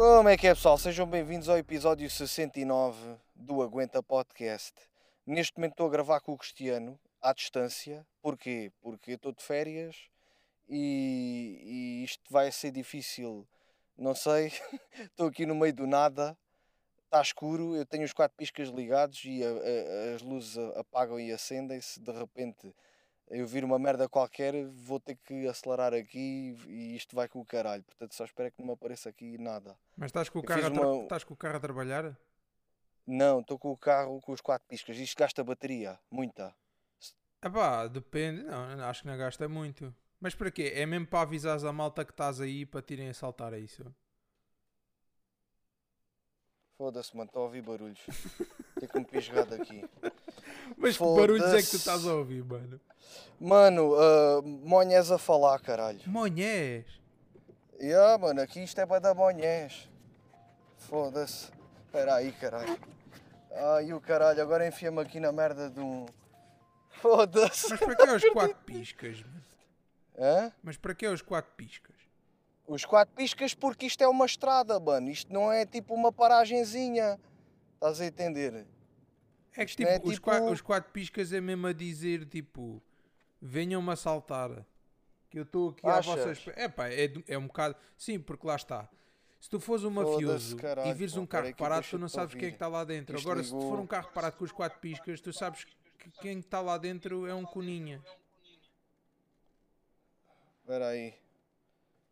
Como é que é, pessoal? Sejam bem-vindos ao episódio 69 do Aguenta Podcast. Neste momento estou a gravar com o Cristiano, à distância. Porquê? Porque estou de férias e, e isto vai ser difícil. Não sei, estou aqui no meio do nada, está escuro, eu tenho os quatro piscas ligados e a- a- as luzes apagam e acendem-se. De repente eu vir uma merda qualquer, vou ter que acelerar aqui e isto vai com o caralho. Portanto, só espero que não me apareça aqui nada. Mas estás com o Eu carro, a uma- estás com o carro a trabalhar? Não, estou com o carro com os quatro piscas. Isto gasta bateria, muita. Ah pá, depende. Não, acho que não gasta muito. Mas para quê? É mesmo para avisares a malta que estás aí para te irem assaltar, é isso? Foda-se, mano, estou a ouvir barulhos. Tenho que me pisgar daqui. Mas que barulhos é que tu estás a ouvir, mano? Mano, uh, monhés a falar, caralho. Monhés! Yeah, mano, aqui isto é para dar monhés. Foda-se. Espera aí, caralho. Ai, o caralho, agora enfia-me aqui na merda de um. Foda-se. Mas para que os quatro piscas? mano? Hã? Mas para que os quatro piscas? Os quatro piscas porque isto é uma estrada, mano. Isto não é tipo uma paragenzinha. Estás a entender? É que tipo, é os, tipo- qua- os quatro piscas é mesmo a dizer tipo venham-me assaltar. Que eu estou aqui à Achas? vossa espera. É pá, é, é um bocado. Sim, porque lá está. Se tu fores um mafioso e caralho, vires pá, um carro parado, tu não sabes quem é que está lá dentro. Isto Agora, se tu for ligou. um carro parado com os quatro piscas, tu sabes que quem está lá dentro é um coninha. Espera aí.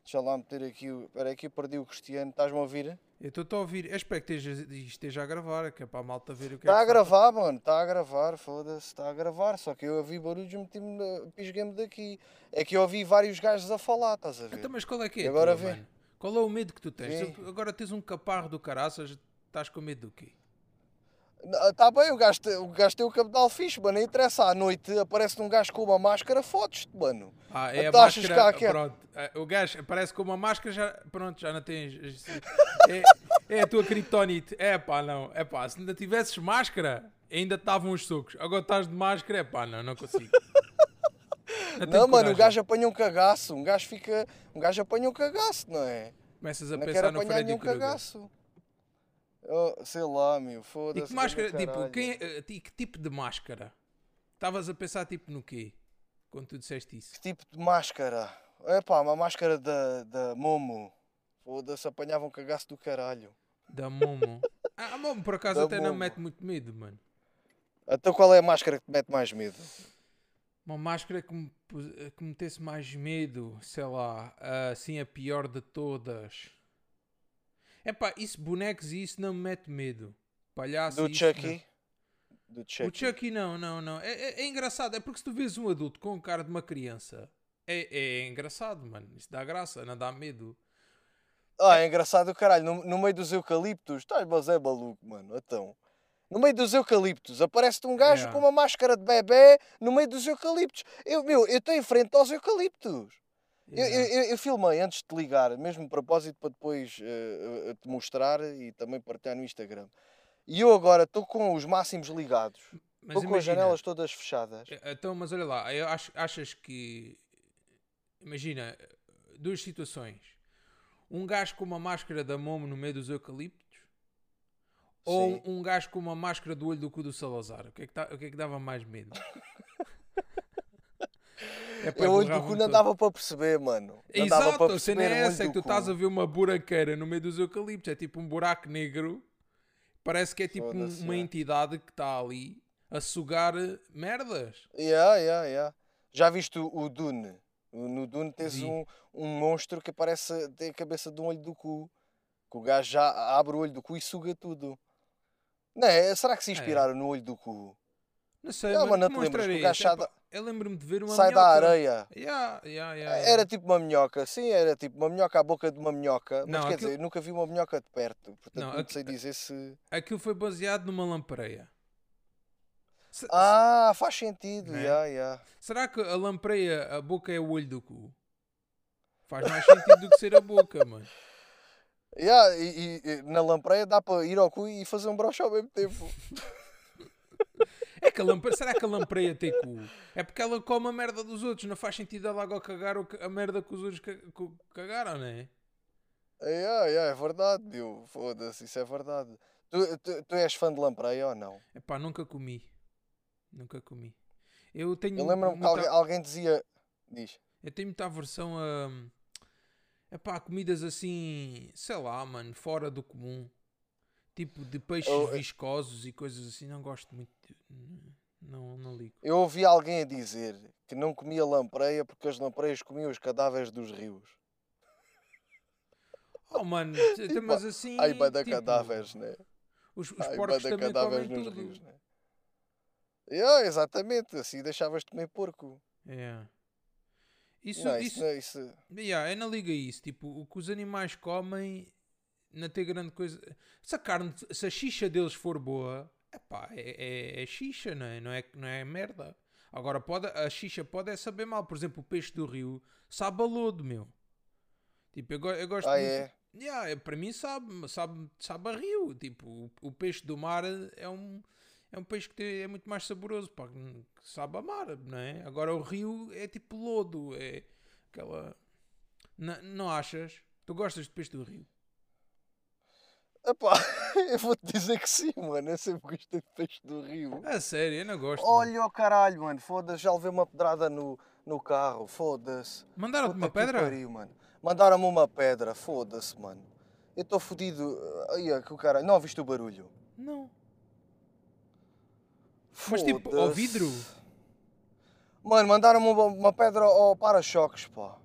Deixa lá meter aqui o. Espera que eu perdi o Cristiano. Estás-me a ouvir? Eu estou-te a ouvir. Eu espero que esteja, esteja a gravar, que é para a malta ver o que Está é a gravar, mano. Está a gravar. Foda-se. Está a gravar. Só que eu ouvi barulhos e meti-me. Pisguei-me daqui. É que eu ouvi vários gajos a falar, estás a ver? Então, mas qual é que é? E agora vê. Qual é o medo que tu tens? Agora tens um caparro do caraças, estás com medo do quê? Está tá bem, o gajo, tem- o gajo tem o cabedal fixe, mano. Não interessa. À noite aparece um gajo com uma máscara, fotos-te, mano. Ah, é a Então achas máscara. que há- que- Pronto, eh, o gajo aparece com uma máscara, já, pronto, já não tens. É, é a tua criptonite. É pá, não. É pá, se ainda tivesses máscara, ainda estavam os socos. Agora estás de máscara, é pá, não, não consigo. Não, Não, mano, o gajo apanha um cagaço. Um gajo fica. Um gajo apanha um cagaço, não é? Começas a não quero pensar no apanhar Freddy Krueger. Oh, sei lá, meu. E Foda-se. que máscara, tipo, quem, é- eh, que tipo de máscara? Estavas a pensar tipo no quê? Quando tu disseste isso? Que tipo de máscara? É pá, uma máscara da, da Momo. Foda-se, apanhava um cagaço do caralho. Da Momo. ah, a Momo por acaso Da até não Momo. mete muito medo, mano. Então qual é a máscara que te mete mais medo? Uma máscara que me, pus- que me metesse mais medo, sei lá, assim a pior de todas. É pá, isso bonecos e isso não me mete medo. Palhaço Do Chucky? Do não. O Chucky. Chucky não, não, não. É, é- é engraçado, é porque se tu vês um adulto com a cara de uma criança, é, é engraçado, mano. Isso dá graça, não dá medo. Ah, é engraçado o caralho. No, no meio dos eucaliptos. Estás, mas é maluco, mano. Então. No meio dos eucaliptos. Aparece-te um gajo Yeah. com uma máscara de bebê no meio dos eucaliptos. Eu, meu, eu estou em frente aos eucaliptos. Eu, eu, eu- filmei antes de te ligar, mesmo de propósito para depois eh, te mostrar e também partilhar no Instagram. E eu agora estou com os máximos ligados. Estou com as janelas todas fechadas. Eh, Então, mas olha lá, acho- achas que. Imagina, duas situações. Um gajo com uma máscara da Momo no meio dos eucaliptos ou Sim. um gajo com uma máscara do olho do cu do Salazar? O que é que, tá- o que, é que dava mais medo? É Eu olho do cu não dava para perceber, mano. Não dava Exato, a cena é essa, é que tu estás a ver uma buraqueira no meio dos eucaliptos, é tipo um buraco negro, parece que é tipo um- uma é. entidade que está ali a sugar eh, merdas. Yeah, yeah, yeah. Já viste o, Dune? No Dune tens um, um monstro que parece tem a cabeça de um olho do cu. Que o gajo já abre o olho do cu e suga tudo. Não é? Será que se inspiraram no olho do cu? Não sei, Não, mas não te lembras o gajo sai Eu lembro-me de ver uma Sai da minhoca. areia. Yeah, yeah, yeah. Era tipo uma minhoca, sim, era tipo uma minhoca à boca de uma minhoca. Mas Não, quer aquilo- dizer, nunca vi uma minhoca de perto. Portanto, Não, não, aqui- sei dizer se. Aquilo foi baseado numa lampreia. Se- Ah, faz sentido. Né? Yeah, yeah. Será que a lampreia, a boca é o olho do cu? Faz mais sentido do que ser a boca, mano. Yeah, e, e- e na lampreia dá para ir ao cu e fazer um broche ao mesmo tempo. É que a lampreia, será que a lampreia tem cu? É porque ela come a merda dos outros, não faz sentido ela agora cagar que- a merda que os outros cagaram, não é? É, é, é verdade, meu. Foda-se, isso é verdade. Tu, tu, tu és fã de lampreia ou não? Epá, nunca comi. Nunca comi. Eu tenho Eu lembro-me que muita, alguém, alguém dizia. Diz. eu tenho muita aversão a. Epá, comidas assim, sei lá, mano, fora do comum. Tipo de peixes Eu- viscosos e coisas assim, não gosto muito. de- Não, não ligo. Eu ouvi alguém a dizer que não comia lampreia porque as lampreias comiam os cadáveres dos rios. Oh, mano, t- mas assim. Ai, bada tipo, cadáveres, né? Os, os Ai, porcos também cadáveres comem nos tudo. rios, né? Yeah, exatamente, assim deixavas de comer porco. É. Isso, não, isso, isso, não- isso- Yeah, eu não liga isso. Tipo, o que os animais comem não tem grande coisa. Se a carne, se a xixa deles for boa, epá, é, é, é xixa, não é? Não é, não é merda. Agora, pode, a xixa pode é saber mal. Por exemplo, o peixe do rio sabe a lodo, meu. Tipo, eu, eu gosto Ah, muito. é? Yeah, é, para mim sabe, sabe, sabe a rio. Tipo, o, o peixe do mar é um, é um peixe que tem- é muito mais saboroso, pá, que sabe a mar, não é? Agora o rio é tipo lodo, é aquela. N- não achas? Tu gostas de peixe do rio? Epá, eu vou-te dizer que sim, mano. Eu sempre gostei de peixe do rio. A sério, eu não gosto. Olha o caralho, mano. Foda-se, já levei uma pedrada no, no carro. Foda-se. Mandaram-te uma pedra? pariu, mano. Mandaram-me uma pedra. Foda-se, mano. Eu estou fodido. Ai, é que o caralho. Não ouviste o barulho? Não. Mas tipo, ao vidro? Mano, mandaram-me uma, uma pedra ao para-choques, pá.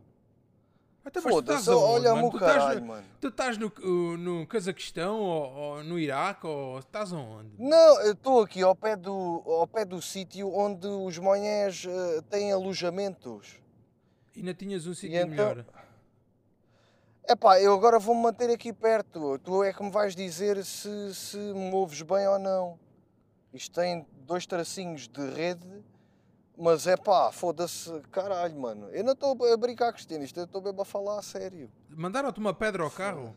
Até mas tu estás Foda-se, olha-me o caralho, no, mano. tu estás no, uh, no Cazaquistão ou, ou no Iraque ou estás aonde? Não, eu estou aqui ao pé do, ao pé do sítio onde os monhés eh, têm alojamentos. E não tinhas um sítio então? melhor? Epá, eu agora vou-me manter aqui perto. Tu é que me vais dizer se, se me ouves bem ou não. Isto tem dois tracinhos de rede, mas é pá, foda-se, caralho, mano. Eu não estou a brincar, Cristina, isto eu estou mesmo a falar a sério. Mandaram-te uma pedra ao carro?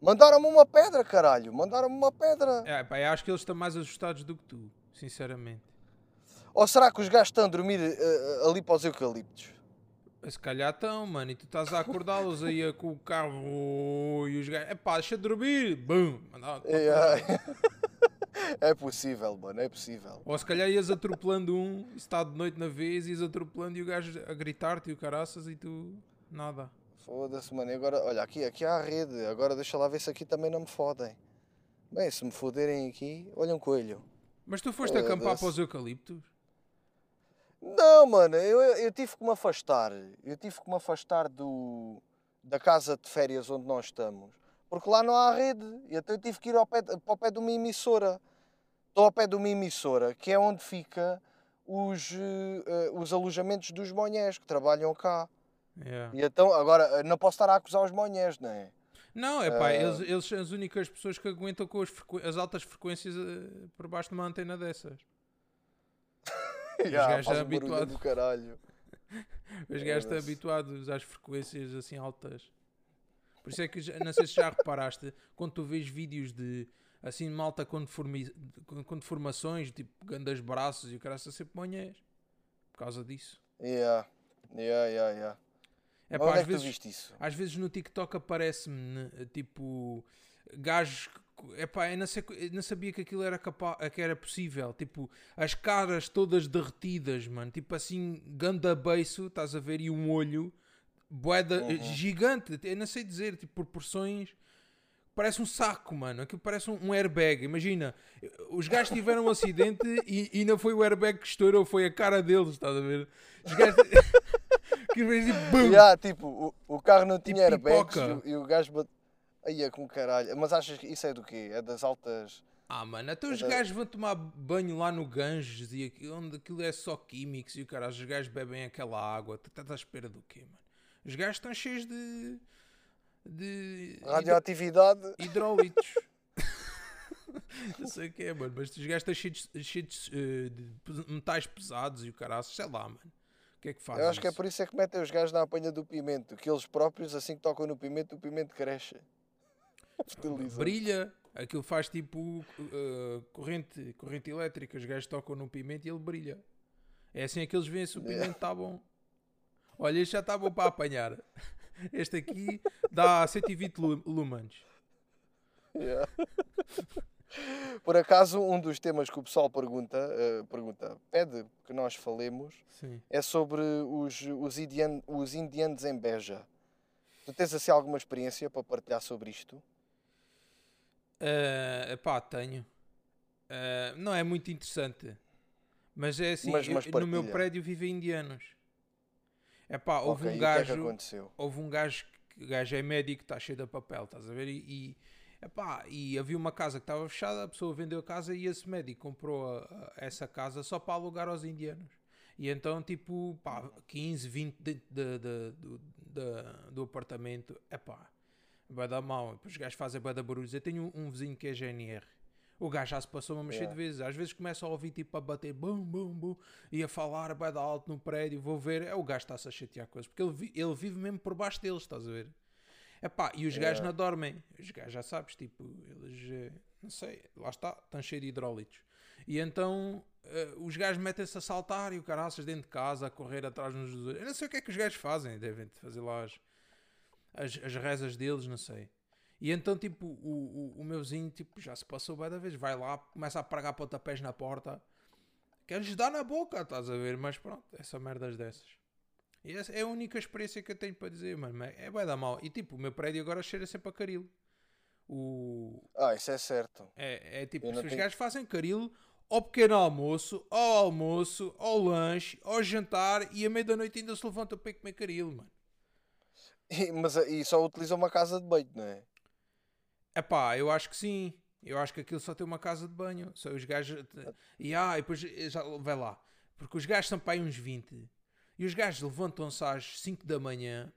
Mandaram-me uma pedra, caralho, mandaram-me uma pedra. É, pá, eu acho que eles estão mais assustados do que tu, sinceramente. Ou será que os gajos estão a dormir eh, ali para os eucaliptos? Se calhar estão, mano, e tu estás a acordá-los aí com o carro e os gajos, é pá, deixa de dormir, bum, mandaram-te uma É, possível, mano, é possível. Ou se calhar ias atropelando um, está de noite na vez, ias atropelando e o gajo a gritar-te e o caraças e tu, nada. Foda-se, mano. E agora, olha, aqui, aqui há a rede. Agora deixa lá ver se aqui também não me fodem. Bem, se me foderem aqui, olha um coelho. Mas tu foste acampar para os eucaliptos? Não, mano, eu, eu tive que me afastar. Eu tive que me afastar do, da casa de férias onde nós estamos. Porque lá não há rede. E então eu tive que ir ao pé, para o pé de uma emissora. Estou ao pé de uma emissora, que é onde fica os, eh, os alojamentos dos monhés que trabalham cá. Yeah. E então, agora, eh, não posso estar a acusar os monhés, não é? Não, é pá, Ah. eles, eles são as únicas pessoas que aguentam com as, as altas frequências eh, por baixo de uma antena dessas. Já, gajos faz já um barulho habituado. do caralho. Os gajos estão Foda-se. habituados às frequências assim altas. Por isso é que, não sei se já reparaste, quando tu vês vídeos de assim malta com, deformi- com- deformações, tipo grandes braços e o cara está sempre monhés. Por causa disso. Yeah, yeah, yeah, yeah. É pá, é às tu vezes, às vezes no TikTok aparece-me né, tipo gajos. É pá, eu não, sei, eu não sabia que aquilo era, capa, que era possível. Tipo, as caras todas derretidas, mano. Tipo assim, ganda beiço, estás a ver? E um olho, boeda Uhum. gigante. Eu não sei dizer, tipo, proporções. Parece um saco, mano. Aquilo parece um, um airbag. Imagina, os gajos tiveram um acidente e, e não foi o airbag que estourou, foi a cara deles, estás a ver? Os gajos. que vez tipo! Yeah, tipo, o, o carro não tinha Tipo airbags e, e o gajo bate... Aí é com caralho. Mas achas que isso é do quê? É das altas... Ah, mano, até os Era- gajos vão tomar banho lá no Ganges e aquilo, onde aquilo é só químicos e o cara, os gajos bebem aquela água. Tu estás à espera do quê, mano? Os gajos estão cheios de. De. Radioatividade. hidrólitos. Não sei o que é, mano, mas gajos estão cheios, de- metais pesados e o cara, sei lá, mano. O que é que faz? Eu acho que é por isso é que metem os gajos na apanha do pimento. Que eles próprios, assim que tocam no pimento, o pimento cresce. Fertiliza. Brilha, aquilo faz tipo eh, corrente, corrente elétrica. Os gajos tocam no pimento e ele brilha. É assim é que eles veem se o Yeah. pimento está bom. Olha, este já está bom para apanhar. Este aqui dá 120 lu- lumens. Yeah. Por acaso, um dos temas que o pessoal pergunta, eh, pergunta, pede que nós falemos, Sim. é sobre os, os, indian, os indianos em Beja. Tu tens assim alguma experiência para partilhar sobre isto? Uh, pá, tenho. Uh, não é muito interessante. Mas é assim, Mas- eu- mas no meu prédio vivem indianos. É pá, houve Ok, um e o que é que gajo. aconteceu? houve um gajo que gajo é médico, está cheio de papel, estás a ver? E, e, epá, e havia uma casa que estava fechada, a pessoa vendeu a casa e esse médico comprou a- a- essa casa só para alugar aos indianos. E então, tipo, pá, 15, 20 dentro de- de- do, da- do apartamento, epá, vai dar mal. Depois os gajos fazem vai dar barulhos. Eu tenho um, um vizinho que é GNR. O gajo já se passou uma Yeah. de vezes. Às vezes começa a ouvir tipo a bater bum, bum, bum, e a falar vai dar alto no prédio. Vou ver. É o gajo está-se a chatear eles. Porque ele, ele vive mesmo por baixo deles, estás a ver? Epá, e os gajos Yeah. não dormem. Os gajos já sabes, tipo, eles, eh, não sei, lá está, estão cheios de hidrólitos. E então eh, os gajos metem-se a saltar e o caraças dentro de casa a correr atrás outros. Eu não sei o que é que os gajos fazem, devem fazer lá as, as, as rezas deles, não sei. E então, tipo, o, o, o meu vizinho tipo, já se passou bem da vez, vai lá, começa a pregar pontapés na porta, quer-lhes dar na boca, estás a ver? Mas pronto, é só merdas dessas. E essa é a única experiência que eu tenho para dizer, mano. É vai dar mal. E tipo, o meu prédio agora cheira sempre a caril. O, Ah, isso é certo. é, é tipo, se os tenho- gajos fazem caril ao pequeno almoço, ao almoço, ao lanche, ao jantar e à meia-da-noite ainda se levantam para comer caril, mano. E, mas e só utiliza uma casa de banho, não é? Epá, eu acho que sim. Eu acho que aquilo só tem uma casa de banho. Só os gajos. E ah, e depois eh, já vai lá. Porque os gajos são para aí uns 20. E os gajos levantam-se às 5 da manhã.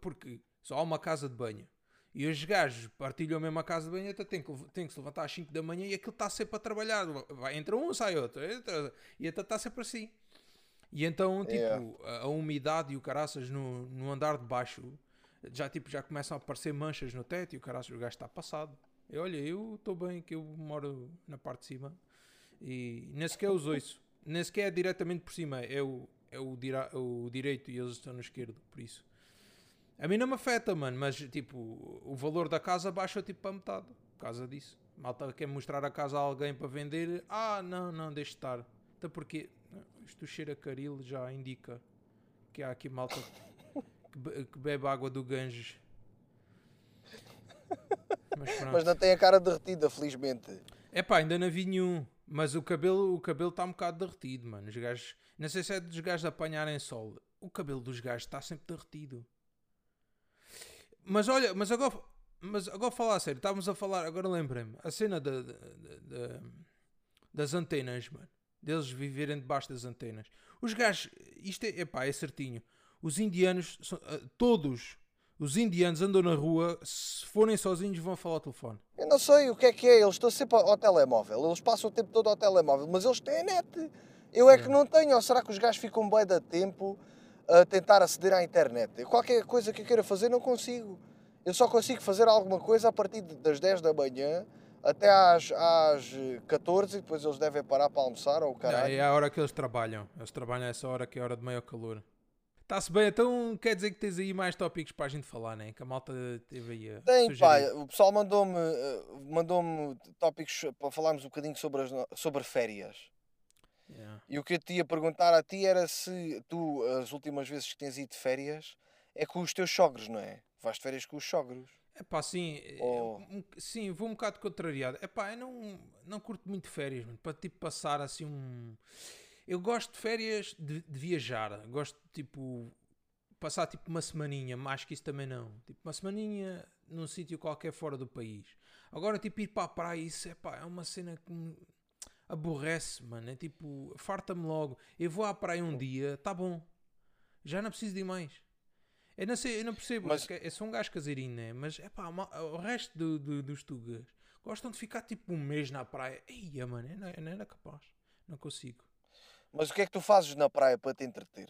Porque só há uma casa de banho. E os gajos partilham a mesma casa de banho. Então tem que, tem que se levantar às 5 da manhã e aquilo está sempre a trabalhar. Vai, entra um, sai outro. entra- e então está sempre assim. E então, tipo, Yeah. a, a umidade e o caraças no, no andar de baixo já, tipo, já começam a aparecer manchas no teto e o caraças o gajo está passado. E olha, eu estou bem que eu moro na parte de cima e nem sequer os ouço. Nem sequer é diretamente por cima, é o, é o, dira, o direito e eles estão no esquerdo, por isso. A mim não me afeta, mano, mas tipo, o valor da casa baixa tipo para metade por causa disso. Malta quer mostrar a casa a alguém para vender. Ah, não, não, deixe estar. Até porque não, isto cheira a caril já indica que há aqui malta que, be- que bebe água do Ganges. Mas. Mas não tem a cara derretida, felizmente. É pá, ainda não vi nenhum. Mas o cabelo o cabelo está um bocado derretido, mano. Os gajos, não sei se é dos gajos apanharem sol. O cabelo dos gajos está sempre derretido. Mas olha, mas agora, mas agora falar a sério, estávamos a falar, agora lembrei-me, a cena da- da- da- da- das antenas, mano. Deles viverem debaixo das antenas. Os gajos, isto é, epá, é certinho. Os indianos, ah, todos os indianos andam na rua, se forem sozinhos vão falar ao telefone. Eu não sei o que é que é, eles estão sempre ao telemóvel, eles passam o tempo todo ao telemóvel, mas eles têm net. Eu é que não tenho, ou será que os gajos ficam bem da tempo a tentar aceder à internet? Eu, qualquer coisa que eu queira fazer não consigo. Eu só consigo fazer alguma coisa a partir das 10 da manhã até às, às eh, 14 e depois eles devem parar para almoçar ou Não, caralho. é a hora que eles trabalham. Eles trabalham essa hora que é a hora de maior calor. Está-se bem, então quer dizer que tens aí mais tópicos para a gente falar, né? Que a malta teve aí a Tem, pá, o pessoal mandou-me eh, mandou tópicos para falarmos um bocadinho sobre, as sobre férias. Yeah. E o que eu te ia perguntar a ti era se tu, as últimas vezes que tens ido de férias, é com os teus sogros, não é? Vais de férias com os sogros. É pá, sim, Oh. um- sim, vou um bocado contrariado. É pá, eu não, não curto muito férias, mano, para tipo passar assim um. Eu gosto de férias de, de viajar, gosto de tipo passar tipo uma semaninha, mais que isso também não. Tipo uma semaninha num sítio qualquer fora do país. Agora, tipo, ir para a praia, isso é pá, é uma cena que me aborrece, mano. É tipo, farta-me logo. Eu vou à praia um dia, tá bom, já não preciso de mais. Eu não sei, eu não percebo, Mas- mas... eu sou um gajo caseirinho, né? Mas é pá, o resto do, do- dos tugas gostam de ficar tipo um mês na praia. Eia, mano, eu não, eu não era capaz, não consigo. Mas o que é que tu fazes na praia para te entreter?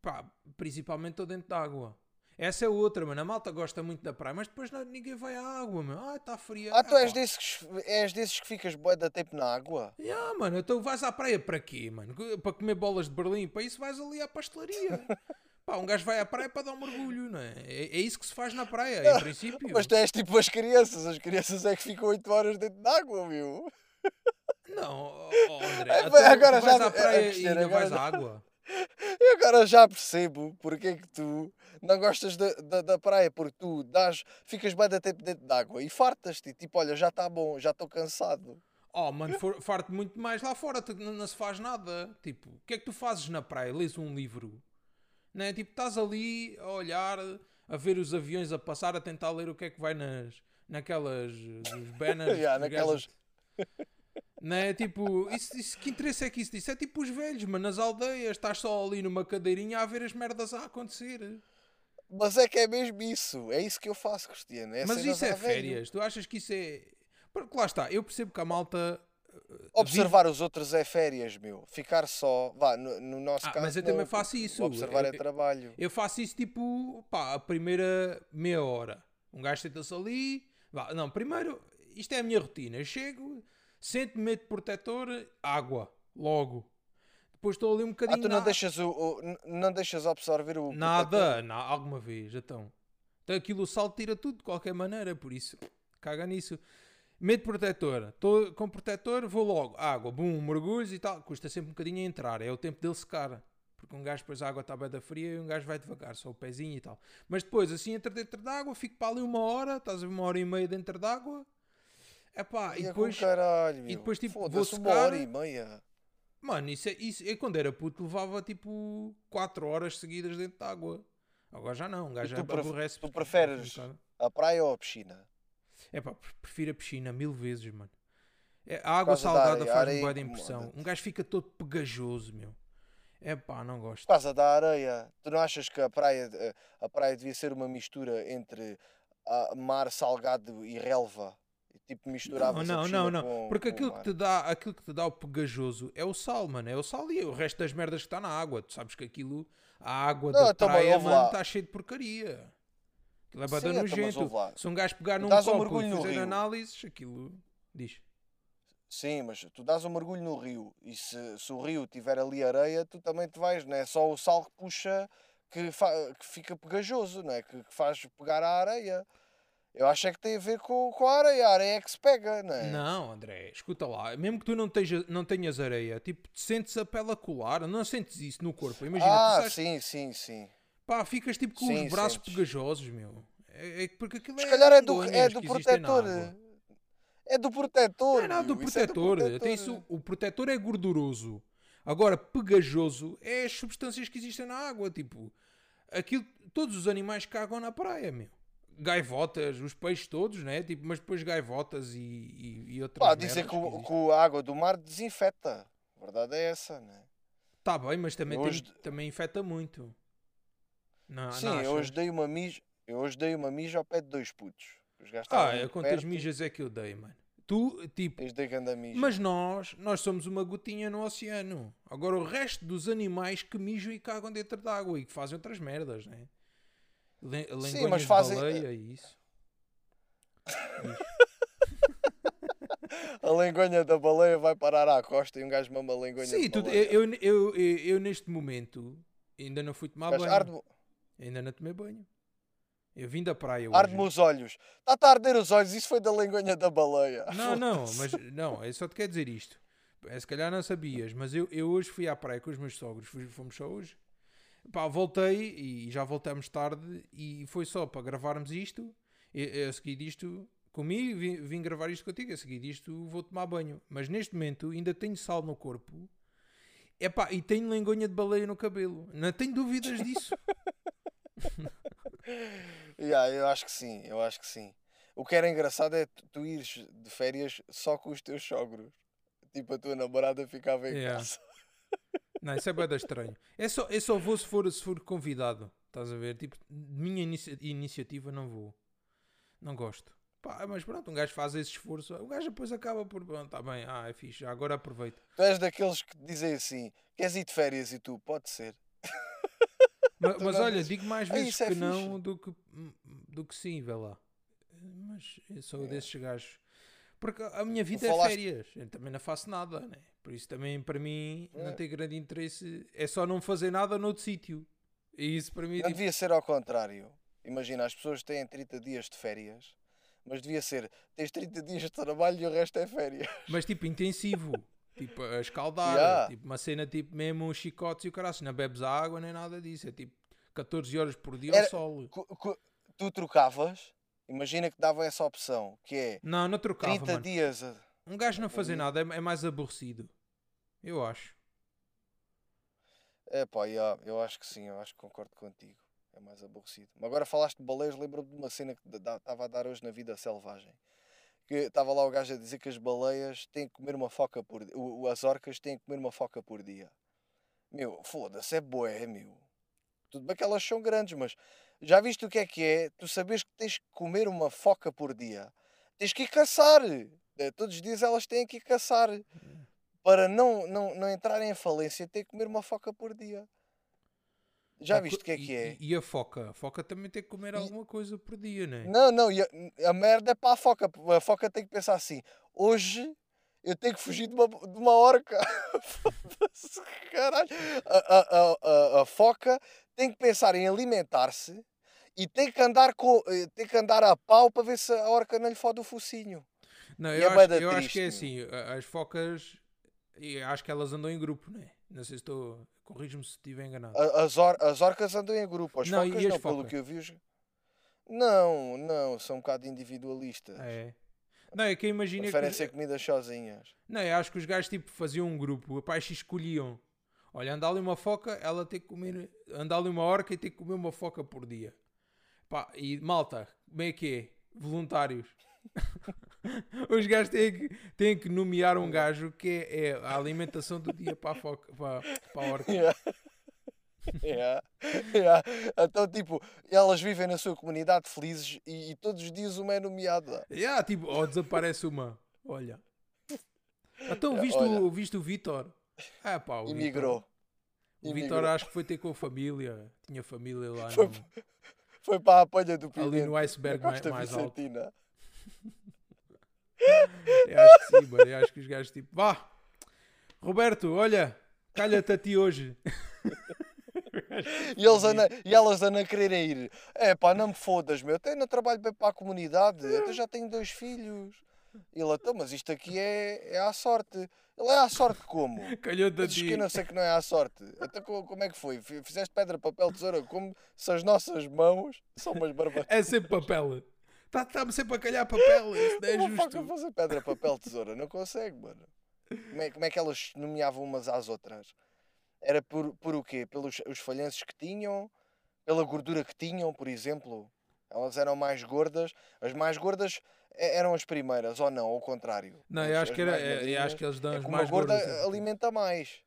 Pá, principalmente estou dentro da água. Essa é outra, mano. A malta gosta muito da praia, mas depois não- ninguém vai à água, mano. Ah, está fria. Ah, tu és pá. desses, que- és desses que ficas bué da tempo na água? Yeah, mano, então vais à praia para quê, mano? Para comer bolas de Berlim? Para isso vais ali à pastelaria. Pá, um gajo vai à praia para dar um mergulho, não é? É, é isso que se faz na praia, em princípio. Mas tu és tipo as crianças, as crianças é que ficam 8 horas dentro de água, meu. Não, oh, André, É, agora tu vais já- à praia e ainda vais à água. E agora já percebo porque é que tu não gostas da, da, da praia, porque tu dás, ficas bem da tempo dentro de água e fartas-te, tipo, olha, já está bom, já estou cansado. Oh, mano, for- farto muito mais lá fora, tu- não, não se faz nada. Tipo, o que é que tu fazes na praia? Lês um livro, né? Tipo, estás ali a olhar, a ver os aviões a passar, a tentar ler o que é que vai nas, naquelas, banners. Dos naquelas- gajos. Né? Tipo, isso, isso- que interesse é que isso disse? É tipo os velhos, mano, nas aldeias, estás só ali numa cadeirinha a ver as merdas a acontecer. Mas é que é mesmo isso, é isso que eu faço, Cristiano. É Mas isso é férias, tu achas que isso é. Porque lá está, eu percebo que a malta. uh, Observar os outros é férias, meu. Ficar só, vá, no, no nosso Ah, caso. mas eu também não, faço porque isso. Observar Eu- é trabalho. Eu faço isso tipo, pá, a primeira meia hora. Um gajo senta-se ali. Vá, não, primeiro, isto é a minha rotina. Eu chego, sento-me, meto protetor, água, logo. Depois estou ali um Ah, bocadinho. tu não na- deixas, o, o- não deixas absorver o. Nada, na, alguma vez, então. Então aquilo o sal tira tudo de qualquer maneira, por isso, caga nisso. Meto protetor, estou com protetor, vou logo, água, bum, mergulhos e tal. Custa sempre um bocadinho a entrar, é o tempo dele secar. Porque um gajo depois a água está bem da fria e um gajo vai devagar, só o pezinho e tal. Mas depois, assim, entra dentro d'água, fico para ali uma hora, estás a ver uma hora e meia dentro d'água. Epá, e depois, caralho, meu. depois, tipo, vou Foda-se, uma secar. hora e meia. Mano, isso, é, isso eu quando era puto levava tipo 4 horas seguidas dentro de água. Agora já não, um gajo E já tu pref- aborrece. tu preferes- bocado- A praia ou a piscina? É pá, pre- prefiro a piscina mil vezes, mano. É, a água salgada faz-me boa de impressão. Um gajo fica todo pegajoso, meu. É pá, não gosto. causa da areia. Tu não achas que a praia, eh, a praia devia ser uma mistura entre ah, mar salgado e relva? Tipo, misturava Não, não, não, não. Com, Porque com aquilo que, te dá, aquilo que te dá o pegajoso é o sal, mano. É o sal e o resto das merdas que está na água. Tu sabes que aquilo, a água Não, da então, mas praia, mano, está cheio de porcaria. Aquilo é bada então, nojento. Se um gajo pegar num um copo mergulho e fazer análises, aquilo diz. Sim, mas tu dás um mergulho no rio e se, se o rio tiver ali areia, tu também te vais, não é só o sal que puxa que, que fica pegajoso, não é? Que, que faz pegar a areia. Eu acho que tem a ver com, com a areia, a areia é que se pega, não é? Não, André, escuta lá. Mesmo que tu não, teja, não tenhas areia, tipo, sentes a pele a colar, não sentes isso no corpo. Imagina, tu ah, sais- sim, sim, sim. pá, ficas tipo com Sim, os braços sentes. pegajosos, meu. É, é porque aquilo Se é calhar é do, é do protetor. É do protetor. Não é nada do isso é protetor. Tem protetor. isso- o protetor é gorduroso. Agora, pegajoso é as substâncias que existem na água. Tipo, aquilo, todos os animais cagam na praia, meu. Gaivotas, os peixes todos, né? Tipo, mas depois gaivotas e, e, e outras Pá, dizem que, existem. que a água do mar desinfeta. A verdade é essa, não é? Tá bem, mas também, tem- também infecta muito. Não, Sim, não eu hoje dei uma mija, eu hoje dei uma mija ao pé de dois putos. Os Ah, é quantas perto, mijas é que eu dei, mano? Tu, tipo, mas nós, nós somos uma gotinha no oceano. Agora o resto dos animais que mijam e cagam dentro d'água e que fazem outras merdas, né? Lengonhas mas fazem- baleia e isso. A lengonha da baleia vai parar à costa e um gajo mama a lengonha Sim, de tu- baleia. eu, eu, eu, eu- neste momento ainda não fui tomar banho. arde-me Ainda não tomei banho. Eu vim da praia hoje. arde-me os olhos. Está a arder os olhos, isso foi da lengonha da baleia. Não, não, mas não, eu só te quero dizer isto. É, Se calhar não sabias, mas eu, eu hoje fui à praia com os meus sogros, fomos só hoje. Pá, voltei e já voltamos tarde e foi só para gravarmos isto. Eu, a seguir disto, comi, vim, vim gravar isto contigo. A seguir disto, vou tomar banho. Mas neste momento ainda tenho sal no corpo. Epá, e tenho lengonha de baleia no cabelo. Não tenho dúvidas disso. Yeah, eu acho que sim, eu acho que sim. O que era engraçado é tu, tu ires de férias só com os teus sogros. Tipo, a tua namorada ficava em Yeah. casa. Não, isso é bem estranho. É só, é só vou se for, se for convidado. Estás a ver? Tipo, de minha inicia- iniciativa não vou. Não gosto. Pá, mas pronto, um gajo faz esse esforço. O gajo depois acaba por. Pronto, tá bem, ah, é fixe, agora aproveito. Tu és daqueles que dizem assim: queres ir de férias e tu? Pode ser. Mas, não olha, dizes, digo mais "Ah, vezes é que não fixe." do que, do que sim, vê lá. Mas eu sou É. desses gajos. Porque a minha vida falaste- é férias. Eu também não faço nada, né? Por isso também para mim É. não tem grande interesse. É só não fazer nada noutro sítio. E isso para mim é Não tipo, devia ser ao contrário. Imagina, as pessoas têm 30 dias de férias, mas devia ser, tens 30 dias de trabalho e o resto é férias. mas tipo intensivo. Tipo, a escaldar, Yeah. tipo, uma cena tipo mesmo chicotes e o caralho, não bebes água nem nada disso, é tipo 14 horas por dia ao Era- sol. Cu- cu- Tu trocavas, imagina que dava essa opção, que é Não, não trocava, 30 mano. dias. a- Um gajo não fazer nada é, é mais aborrecido. Eu acho. É pá, yeah, eu acho que sim, eu acho que concordo contigo. É mais aborrecido. Mas agora falaste de baleias, lembro-me de uma cena que estava a dar hoje na vida selvagem. Que estava lá o gajo a dizer que as baleias têm que comer uma foca por dia. As orcas têm que comer uma foca por dia. Meu, foda-se, é boé, meu. Tudo bem que elas são grandes, mas já viste o que é que é? Tu sabes que tens que comer uma foca por dia. Tens que ir caçar. Eh, Todos os dias elas têm que ir caçar. Para não, não, não entrarem em falência, têm que comer uma foca por dia. Já Ah, viste o que é que é? E, e a foca? A foca também tem que comer E- alguma coisa por dia? Não, não, e a, a merda é para a foca. A foca tem que pensar assim: hoje eu tenho que fugir de uma, de uma orca. Caralho. A, a, a, a, foca tem que pensar em alimentar-se e tem que, andar com, eh, tem que andar a pau para ver se a orca não lhe fode o focinho. Não, eu, é acho, eu acho que é assim, as focas, acho que elas andam em grupo, né? Não sei se estou, corrijo-me se estiver enganado. As, or, as orcas andam em grupo, as Não, focas as não, pelo focas? que eu vi. Não, não, são um bocado individualistas. É. Não, é que eu imagino que... Preferem ser comidas sozinhas. Não, eu acho que os gajos tipo faziam um grupo, pais se escolhiam. Olha, anda ali uma foca, ela tem que comer, anda ali uma orca e tem que comer uma foca por dia. Pá, e malta, como é que é? Voluntários. Os gajos têm que, têm que nomear um gajo que é, é a alimentação do dia para a, foca, para, para a orca. Yeah. Yeah. Yeah. Então, tipo, elas vivem na sua comunidade felizes e, e todos os dias uma é nomeada. Yeah, tipo, ou desaparece uma. Olha. Então, viste, olha. o, viste o Vitor? Ah, pá, o E Vítor- migrou. O Vitor acho que foi ter com a família. Tinha família lá Foi, no- foi para a apanha do ali pimento. no iceberg mais, mais alto. Vicentina. Eu acho que sim, mano. Eu acho que os gajos tipo, vá, Roberto, olha, calha-te a ti hoje. E, eles andam, e elas andam a quererem ir. É pá, não me fodas, meu. Até não trabalho bem para a comunidade. Até já tenho dois filhos. E ele, então, mas isto aqui é, é à sorte. Ele é à sorte como? Calhou-te a Dizes ti. que eu não sei que não é à sorte. Até co- como é que foi? Fi- Fizeste pedra, papel, tesoura, como se as nossas mãos são umas barbas. É sempre papel. Está-me sempre a calhar papel. Isso não é Como fuck justo. fazer pedra, papel, tesoura? Não consegue, mano. Como é, como é que elas nomeavam umas às outras? Era por, por o quê? Pelos os falhanços que tinham? Pela gordura que tinham, por exemplo? Elas eram mais gordas. As mais gordas eh, eram as primeiras, ou não? Ou ao contrário? Não, eu acho as que, era, é- eu acho que eles dão é as mais gorda gordas. alimenta mais.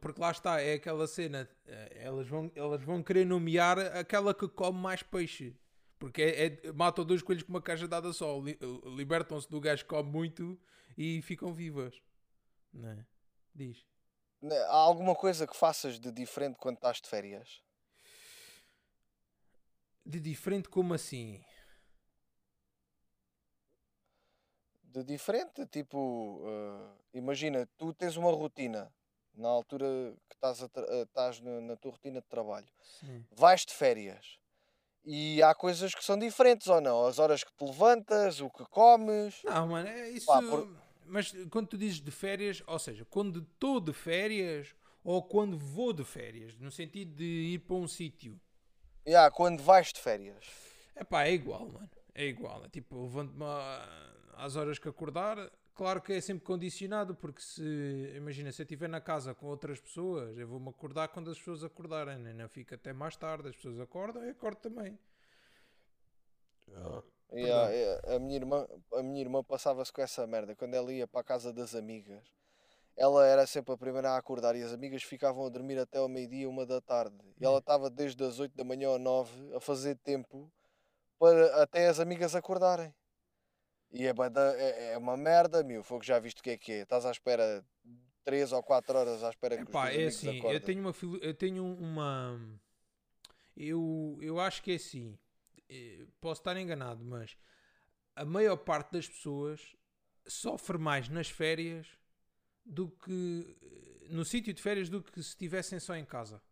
Porque lá está, é aquela cena. eh, Elas vão, elas vão querer nomear aquela que come mais peixe. Porque é, é- matam dois coelhos com uma caixa dada só. Li- Libertam-se do gajo que come muito e ficam vivas. Não é? Diz. Né, Há alguma coisa que faças de diferente quando estás de férias? De diferente como assim? De diferente, tipo, eh, imagina, tu tens uma rotina na altura que estás, a eh, estás na, na tua rotina de trabalho, Sim. vais de férias e há coisas que são diferentes ou não? As horas que te levantas, o que comes. Não, mano, é isso. Pá, por- Mas quando tu dizes de férias, ou seja, quando estou de férias ou quando vou de férias, no sentido de ir para um sítio. Yeah, quando vais de férias. É pá, é igual, mano. É igual. É tipo, levanto-me às horas que acordar. Claro que é sempre condicionado, porque se, imagina, se eu estiver na casa com outras pessoas, eu vou-me acordar quando as pessoas acordarem, né? não fica até mais tarde, as pessoas acordam e eu acordo também. Yeah, yeah, a, minha irmã, a minha irmã passava-se com essa merda. Quando ela ia para a casa das amigas, ela era sempre a primeira a acordar e as amigas ficavam a dormir até ao meio-dia, uma da tarde. E ela estava desde as 8 da manhã ou 9 a fazer tempo para até as amigas acordarem. E é, é, é uma merda, meu. Foi que já viste o que é que é. Estás à espera 3 ou 4 horas à espera que os Epá, teus é assim, eu acordem. tenho uma eu tenho uma eu, eu acho que é assim posso estar enganado, mas a maior parte das pessoas sofre mais nas férias do que eh, no sítio de férias do que se estivessem só em casa.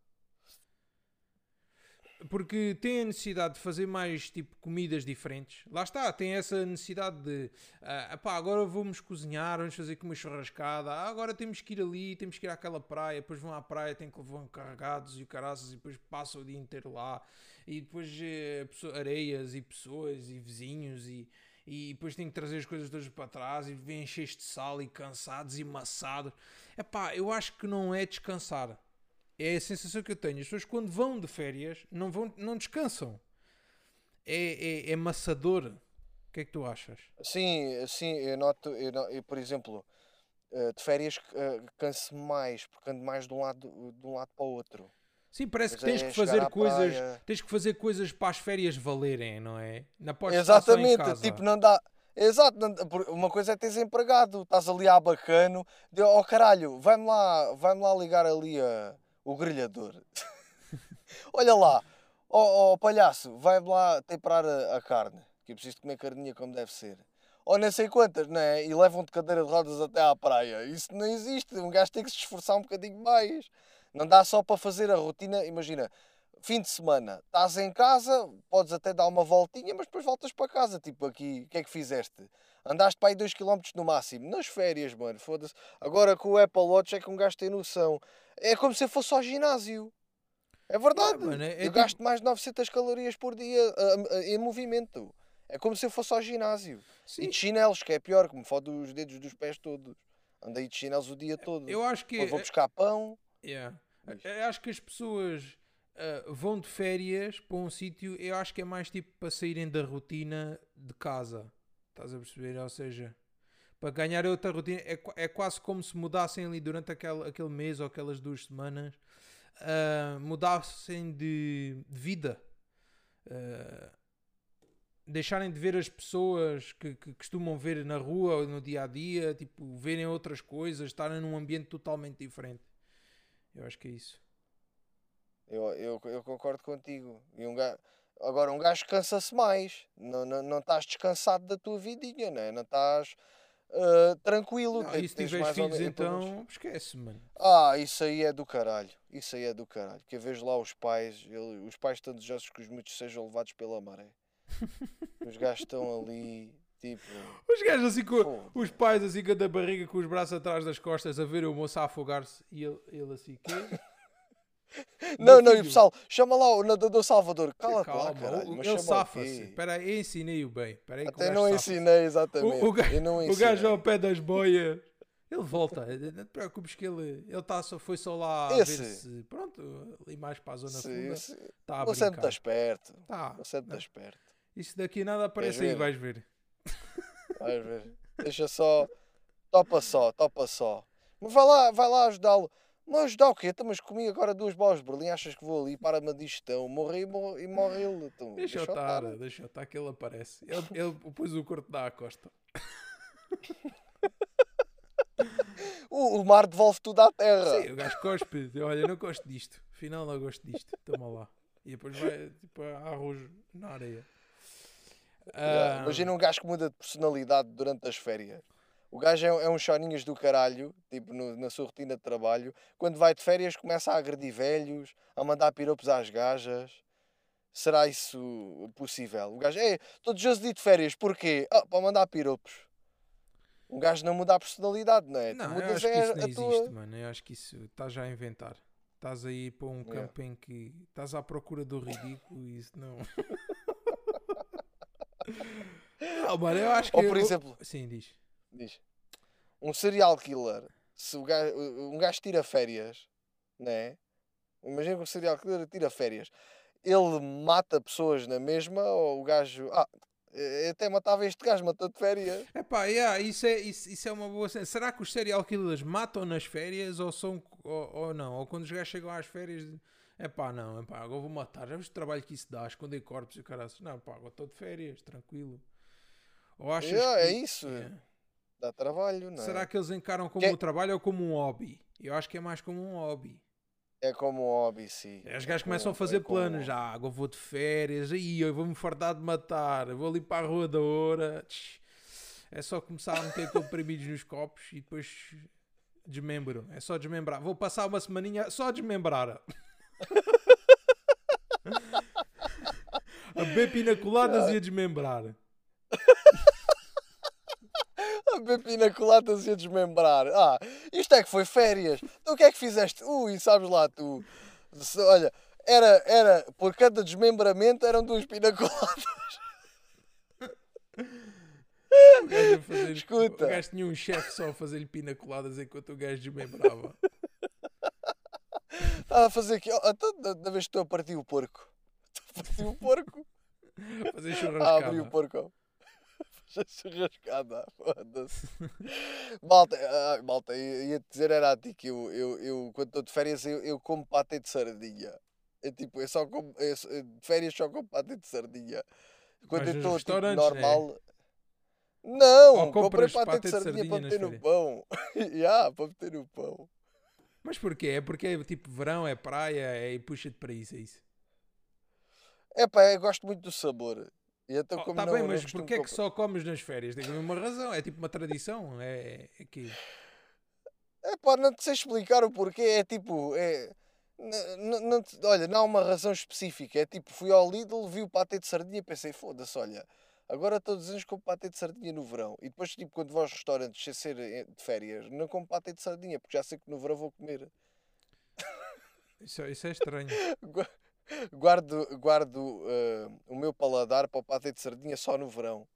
porque tem a necessidade de fazer mais tipo comidas diferentes. Lá está, tem essa necessidade de ah, epá, agora vamos cozinhar, vamos fazer com uma churrascada, ah, agora temos que ir ali, temos que ir àquela praia, depois vão à praia, têm que levar carregados e caraças e depois passam o dia inteiro lá e depois eh, areias e pessoas e vizinhos e, e depois têm que trazer as coisas todas para trás e vêm cheios de sal e cansados e maçados. Epá, eu acho que não é descansar. É a sensação que eu tenho. As pessoas quando vão de férias não, vão, não descansam. É, é, é maçador. O que é que tu achas? Sim, sim, eu noto, eu, eu, por exemplo, eh, de férias eh, canso mais, porque ando mais de um lado, de um lado para o outro. Sim, parece que tens é que fazer coisas. praia. Tens que fazer coisas para as férias valerem, não é? Só em Exatamente, tipo, não dá. Exato, não uma coisa é teres empregado, estás ali a bacano, de oh caralho, vai-me lá, vai-me lá ligar ali a, o grelhador. Olha lá, ó oh, palhaço, vai-me lá temperar a, a carne, que eu preciso comer carninha como deve ser. Ou nem sei quantas, não é? E levam de cadeira de rodas até à praia. Isso não existe, um gajo tem que se esforçar um bocadinho mais. Não dá só para fazer a rotina, imagina, fim de semana, estás em casa, podes até dar uma voltinha, mas depois voltas para casa. Tipo aqui, o que é que fizeste? Andaste para aí 2km no máximo, nas férias, mano, foda-se. Agora com o Apple Watch é que um gajo tem noção. É como se eu fosse ao ginásio. É verdade. Ah, mano, é- é eu tipo- gasto mais de 900 calorias por dia em movimento. É como se eu fosse ao ginásio. Sim, E de chinelos, que é pior, que me fode os dedos dos pés todos. Andei de chinelos o dia todo. eu acho que. Quando vou buscar pão. Yeah. Eu acho que as pessoas ah, vão de férias para um sítio, eu acho que é mais tipo para saírem da rotina de casa. Estás a perceber? Ou seja, para ganhar outra rotina, é, é quase como se mudassem ali durante aquele, aquele mês ou aquelas duas semanas, ah, mudassem de, de vida. Ah, deixarem de ver as pessoas que, que costumam ver na rua ou no dia a dia, tipo, verem outras coisas, estarem num ambiente totalmente diferente. Eu acho que é isso. Eu, eu, eu concordo contigo. E um gajo, agora, um gajo cansa-se mais. Não, não, não estás descansado da tua vidinha, não é? Não estás ah, tranquilo. Não, e se tiveres filhos, então esquece, mano. Ah, isso aí é do caralho. Isso aí é do caralho. Que eu vejo lá os pais, ele- os pais estão desejosos que os miúdos sejam levados pela maré. os gajos estão ali, tipo. Os gajos assim com os pais assim com a barriga, com os braços atrás das costas, a ver o moço a afogar-se e ele, ele assim, quê? Não, não, e o pessoal, chama lá o nadador Salvador. Cala-te lá, caralho. o- Mas ele o safa-se. Espera aí, eu ensinei-o bem. Espera aí que o Até não ensinei exatamente. O, o, gajo, não o ensinei. gajo ao pé das boias. Ele volta, não te preocupes que ele, ele tá só, foi só lá a Esse. ver se. Pronto, ali mais para a zona funda. sim. Está a Você é muito brincar. esperto. Tá. Você é muito Não. esperto. Isso daqui nada aparece aí, vais ver. Vais ver. Deixa só. Topa só, topa só. Mas vai lá, vai lá ajudá-lo. Mas ajudar o quê? Então, mas comi agora duas bolas de Berlim, achas que vou ali para uma digestão? Morri e morre, morre ele. Então, Deixa eu estar, deixa eu estar que ele aparece. Ele, ele pôs o corpo da costa. O, o mar devolve tudo à terra. Sim, o gajo cospe. Olha, eu não gosto disto. Afinal, não gosto disto. Toma lá. E depois vai tipo a arroz na areia. Ah, Imagina um gajo que muda de personalidade durante as férias. O gajo é, é um choninhas do caralho, tipo no- na sua rotina de trabalho. Quando vai de férias, começa a agredir velhos, a mandar piropos às gajas. Será isso possível? O gajo, é, estou desejoso de férias, porquê? Ah, para mandar piropos. Um gajo não muda a personalidade, não é? Tu Não, eu acho que é isso não tua. existe, mano. Eu acho que isso estás já a inventar. Estás aí para um Yeah. campo em que estás à procura do ridículo e isso não. não, mano, eu acho que. Ou por eu- exemplo, Sim, diz. diz, um serial killer, se gajo, um gajo tira férias, né? Imagina que um serial killer tira férias. Ele mata pessoas na mesma ou o gajo. Ah, eu até matava este gajo, matou de férias. Epá, yeah, isso, é, isso, isso é uma boa cena. Será que os serial killers matam nas férias ou são ou, ou não? Ou quando os gajos chegam às férias, epá, não, epá, agora vou matar. Já viste o trabalho que isso dá, esconder corpos e o cara não, pá, agora estou de férias, tranquilo. Ou achas Yeah, que, é isso. Yeah. Dá trabalho, não é? Será que eles encaram como Que- um trabalho ou como um hobby? Eu acho que é mais como um hobby. É como um hobby, sim. Os É gajos começam a como- fazer é como planos. Já, agora vou de férias, aí eu vou-me fartar de matar, vou ali para a rua da hora. É só começar a meter comprimidos nos copos e depois desmembro. É só desmembrar. Vou passar uma semaninha só a desmembrar. A beber pina coladas e a desmembrar. A beber pina coladas e a desmembrar. Ah, isto é que foi férias. Então o que é que fizeste? Ui, sabes lá tu. Olha, era, era, por cada desmembramento eram duas pina coladas. O gajo fazer. Escuta. O gajo tinha um chefe só a fazer-lhe pina coladas enquanto o gajo desmembrava. Estava a fazer aqui. Então, da, da vez que estou a partir o porco. Estou a partir o porco. A fazer Ah, abri o churrascada. porco. Fazer churrascada. Foda-se. Malta, ah, malta, ia te dizer era a ti que eu, eu, eu quando estou de férias, eu, eu como patê de sardinha. É tipo, eu só como, eu de férias só como patê de sardinha. Quando Vais eu estou tipo, normal. Não, Ou comprei patê de sardinha, para meter no pão. Já, para meter no pão. Mas porquê? É porque é tipo verão, é praia, é e puxa-te para isso, é isso. É pá, eu gosto muito do sabor. E então, Oh, como tá não, bem, não mas porquê é que só comes nas férias? Tem uma razão, é tipo uma tradição. É, é que É pá, não te sei explicar o porquê. É tipo, é. n- n- Não te- olha, não há uma razão específica. É tipo, fui ao Lidl, vi o patê de sardinha e pensei, foda-se, olha, agora todos os anos como patê de sardinha no verão. E depois, tipo, quando vou aos restaurantes sem ser eh, de férias, não como patê de sardinha, porque já sei que no verão vou comer. isso, isso é estranho. Gua- Guardo, guardo eh, o meu paladar para o patê de sardinha só no verão.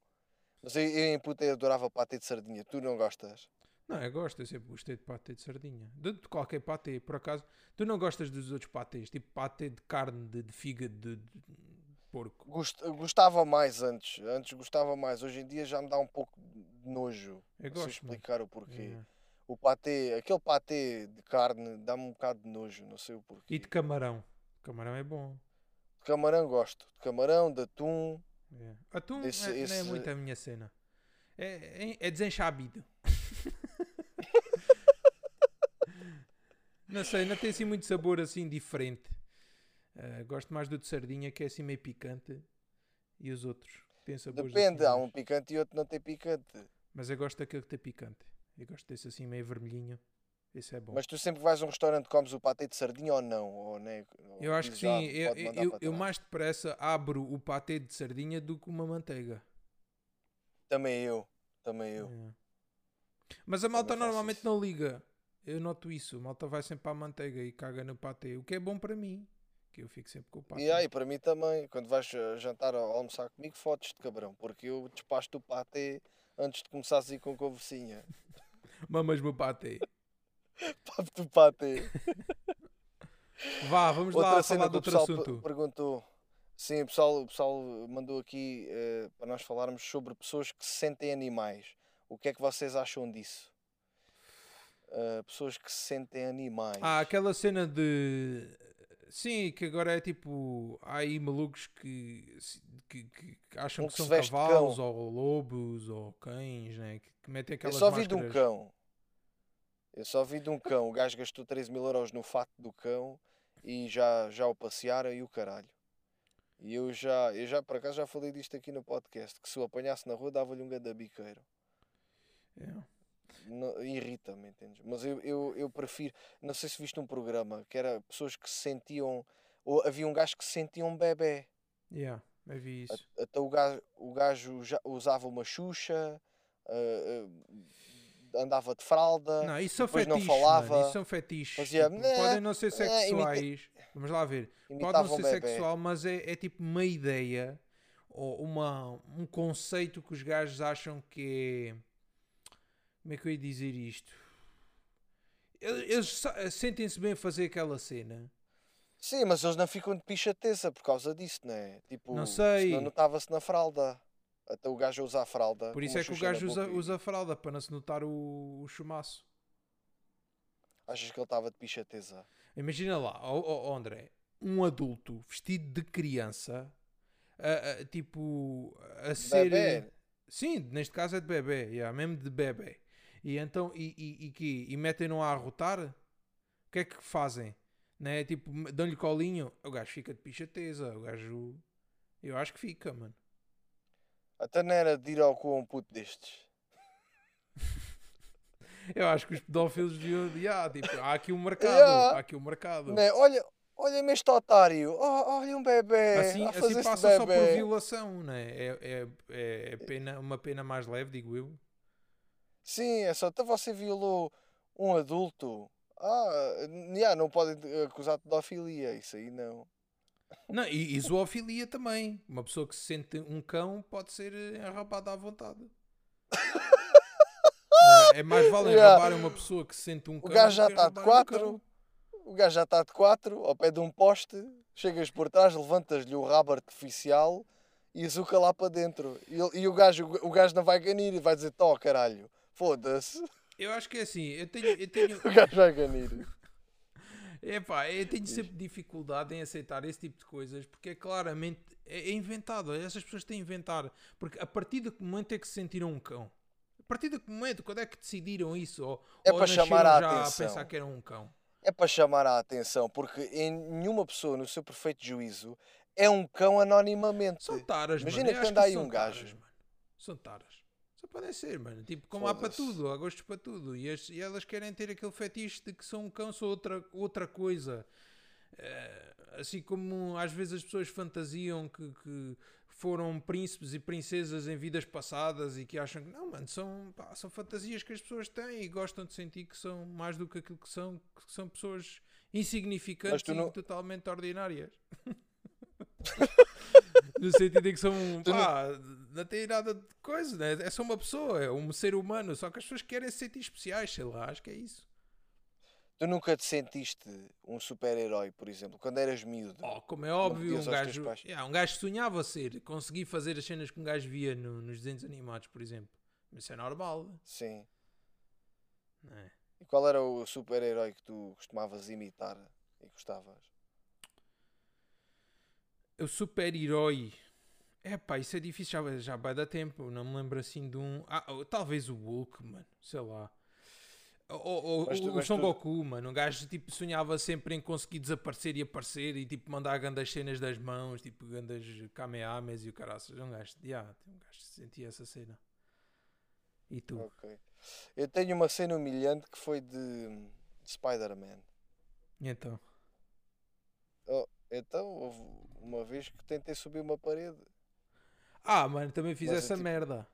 Mas eu, eu em puta eu adorava patê de sardinha. Tu não gostas? Não, eu gosto, eu sempre gostei de patê de sardinha. De, de qualquer patê, por acaso. Tu não gostas dos outros patês, tipo patê de carne, de, de fígado, de, de porco. Gost- Gostava mais antes. Antes gostava mais. Hoje em dia já me dá um pouco de nojo. Eu gosto. explicar o porquê. É. O patê, aquele patê de carne dá-me um bocado de nojo, não sei o porquê. E de camarão. Camarão é bom. De camarão gosto. De camarão, de atum. É. Atum Esse- é, não é esse- muito a minha cena. É, é, é desenchabido. não sei, não tem assim muito sabor assim diferente. Ah, gosto mais do de sardinha que é assim meio picante. E os outros têm sabores Depende, há um picante e outro não tem picante. Mas eu gosto daquele que tem picante. Eu gosto desse assim meio vermelhinho. Esse é bom. Mas tu sempre vais a um restaurante e comes o patê de sardinha ou não? Ou ou eu acho que dizes, "Ah, sim. Eu, eu, eu trás." mais depressa abro o patê de sardinha do que uma manteiga. Também eu. Também eu. É. Mas a malta normalmente isso. não liga. Eu noto isso. A malta vai sempre para a manteiga e caga no patê. O que é bom para mim. Que eu fico sempre com o patê. E aí, para mim também, quando vais eh, jantar ou almoçar comigo, fotos de cabrão, porque eu despacho o patê antes de começares a ir com conversinha. Mamas-me o patê. Papo do patê. Vá, vamos lá Outra falar cena de outro assunto. perguntou. Sim, o pessoal, o pessoal mandou aqui eh, para nós falarmos sobre pessoas que se sentem animais. O que é que vocês acham disso? Eh, pessoas que se sentem animais. Ah, aquela cena de. Sim, que agora é tipo. Há aí malucos que, que, que- acham Um que que são cavalos cão. ou lobos ou cães, né? que, que metem Eu aquelas só vi de um máscaras. cão. Eu só vi de um cão. O gajo gastou 13 mil euros no fato do cão e já, já o passearam e o caralho. E eu já, eu já, por acaso, já falei disto aqui no podcast, que se o apanhasse na rua dava-lhe um ganda biqueiro. É. Não- Irrita-me, entendes? Mas eu, eu, eu prefiro. Não sei se viste um programa que era pessoas que se sentiam. Ou havia um gajo que se sentia um bebê. Yeah, eu vi isso. Até o gajo, o gajo usava uma xuxa, ah, ah, andava de fralda. Não, isso depois não fetiches, falava, mano, isso são fetiches. fazia, Tipo, "Né, podem não ser né", imita- sexuais. Vamos lá ver. Pode não ser sexual, mas é, é tipo uma ideia ou uma, um conceito que os gajos acham que é. Como é que eu ia dizer isto? Eles sentem-se bem a fazer aquela cena. Sim, mas eles não ficam de pichateza por causa disso, não é? Tipo, Não sei. senão notava-se na fralda. Até o gajo a usar a fralda. Por isso é que o gajo usa, e- usa fralda para não se notar o, o chumaço. Achas que ele estava de pichateza? Imagina lá, ó, ó, André, um adulto vestido de criança, a- a- tipo, a ser. Bebé? Sim, neste caso é de bebê, yeah, mesmo de bebê. E então, e, e, e, quê? e metem-no a arrotar? O que é que fazem? Né? Tipo, dão-lhe colinho, o gajo fica de pichateza, o gajo. Eu acho que fica, mano. Até não era de ir ao cu a um puto destes. Eu acho que os pedófilos deviam. Yeah, tipo, há aqui um mercado, Yeah. há aqui um mercado. Não é? Olha, Olha-me este otário. Oh, olha um bebê. Assim, assim passa só por violação, não é? É, é, é pena, uma pena mais leve, digo eu. Sim, é só. Então você violou um adulto. Ah, já, não podem acusar de pedofilia. Isso aí não. Não, e, e zoofilia também. Uma pessoa que se sente um cão pode ser eh, enrabada à vontade. É? É mais vale Yeah. enrabar uma pessoa que se sente um O cão. gajo já está de um quatro. O gajo já está de quatro, ao pé de um poste. Chegas por trás, levantas-lhe o rabo artificial e azuca lá para dentro. E, e o, gajo, o gajo não vai ganir e vai dizer: Tó, caralho, foda-se. Eu acho que é assim. Eu tenho, eu tenho, O gajo vai ganir. Epá, eu tenho sempre dificuldade em aceitar esse tipo de coisas porque é claramente é é inventado. Essas pessoas têm a inventar. Porque a partir do momento é que se sentiram um cão, a partir do momento, quando é que decidiram isso? Ou, É ou para chamar a já atenção. a pensar que eram um cão. É para chamar a atenção, porque em nenhuma pessoa, no seu perfeito juízo, é um cão anonimamente. São taras, Imagina mano. Que anda aí um gajo. taras, mano. São taras. Só podem ser, mano. Tipo, como há para tudo, há gostos para tudo. E, as- e elas querem ter aquele fetiche de que são um cão, são outra, outra coisa. Eh, assim como às vezes as pessoas fantasiam que, que foram príncipes e princesas em vidas passadas e que acham que não, mano, são, pá, são fantasias que as pessoas têm e gostam de sentir que são mais do que aquilo que são, que são pessoas insignificantes e não- totalmente ordinárias. no sentido em que são, Tu não- pá, não têm nada de coisa, né? é só uma pessoa, é um ser humano, só que as pessoas querem se sentir especiais, sei lá, acho que é isso. Tu nunca te sentiste um super-herói, por exemplo, quando eras miúdo? Oh, como é óbvio, pedias um gajo, yeah, um gajo sonhava ser, conseguir fazer as cenas que um gajo via no- nos desenhos animados, por exemplo. Isso é normal, Sim. é? E qual era o super-herói que tu costumavas imitar e gostavas? O super-herói. É pá, isso é difícil, já, já vai dar tempo. Não me lembro assim de um. Ah, oh, talvez o Hulk, mano. Sei lá. Ou, ou- tu- o Son tu- Goku, mano. Um gajo tipo, sonhava sempre em conseguir desaparecer e aparecer e tipo mandar grandes cenas das mãos, tipo grandes Kamehamehas e o caraças. Um gajo, yeah, um gajo sentia essa cena. E tu? Ok. Eu tenho uma cena humilhante que foi de, de Spider-Man. Então? Então, houve uma vez que tentei subir uma parede. Ah, mano, também fiz Mas é essa tipo- merda.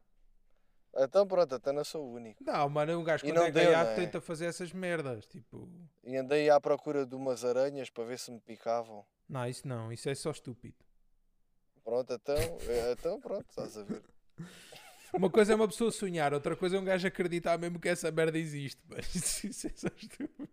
Então, pronto, até não sou o único. Não, mano, um gajo E quando não é deu, gaiato é? tenta fazer essas merdas. Tipo, E andei à procura de umas aranhas para ver se me picavam. não, isso não, isso é só estúpido. Pronto, então, eh, então pronto, estás a ver. Uma coisa é uma pessoa sonhar, outra coisa é um gajo acreditar mesmo que essa merda existe. Mas isso, isso é só estúpido.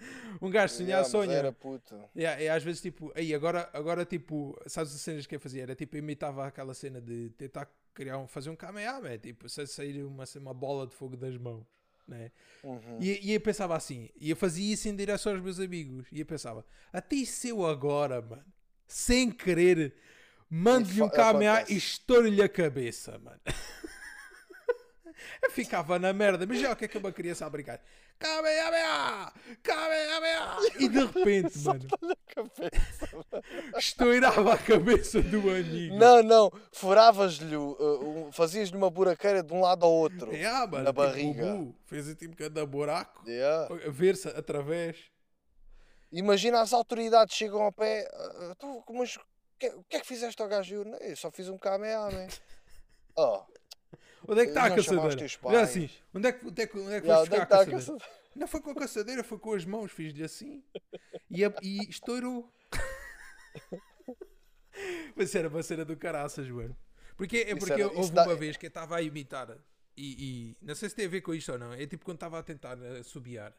Um gajo sonhar, Yeah, sonha. Era puto. Yeah, e às vezes, tipo, aí agora, agora, tipo, sabes as cenas que eu fazia? Era tipo, imitava aquela cena de tentar criar um, fazer um Kamehameha, tipo, sair uma, uma bola de fogo das mãos, né? Uhum. E, e eu pensava assim, e eu fazia isso em direção aos meus amigos, e eu pensava, até se eu agora, mano, sem querer, mando-lhe um Kamehameha e estouro-lhe a cabeça, mano. eu ficava na merda, mas já o que é que uma criança a brincar? Kamehameha! Kamehameha! E de repente, mano, estourava a cabeça do amigo. Não, não, furavas-lhe, o- uh, um- fazias-lhe uma buraqueira de um lado ao outro. Yeah, mano, na tipo, barriga. o Bu fez tipo cada buraco, Yeah. ver-se através. Imagina as autoridades chegam ao pé. "Ah, tu, mas o que, o que é que fizeste ao gajo? Eu, "Não, eu só fiz um Kamehameha. oh, Onde é que está a caçadeira? Olha assim, onde é que, onde é que, onde é que yeah, foste onde é que a está a caçadeira? caçadeira? Não foi com a caçadeira, foi com as mãos, fiz-lhe assim e, a- e estourou. Mas era uma cena do caraças, mano. Porque, é Isso porque era- houve isso dá- uma vez que eu estava a imitar e, e não sei se tem a ver com isto ou não. É tipo quando estava a tentar assobiar.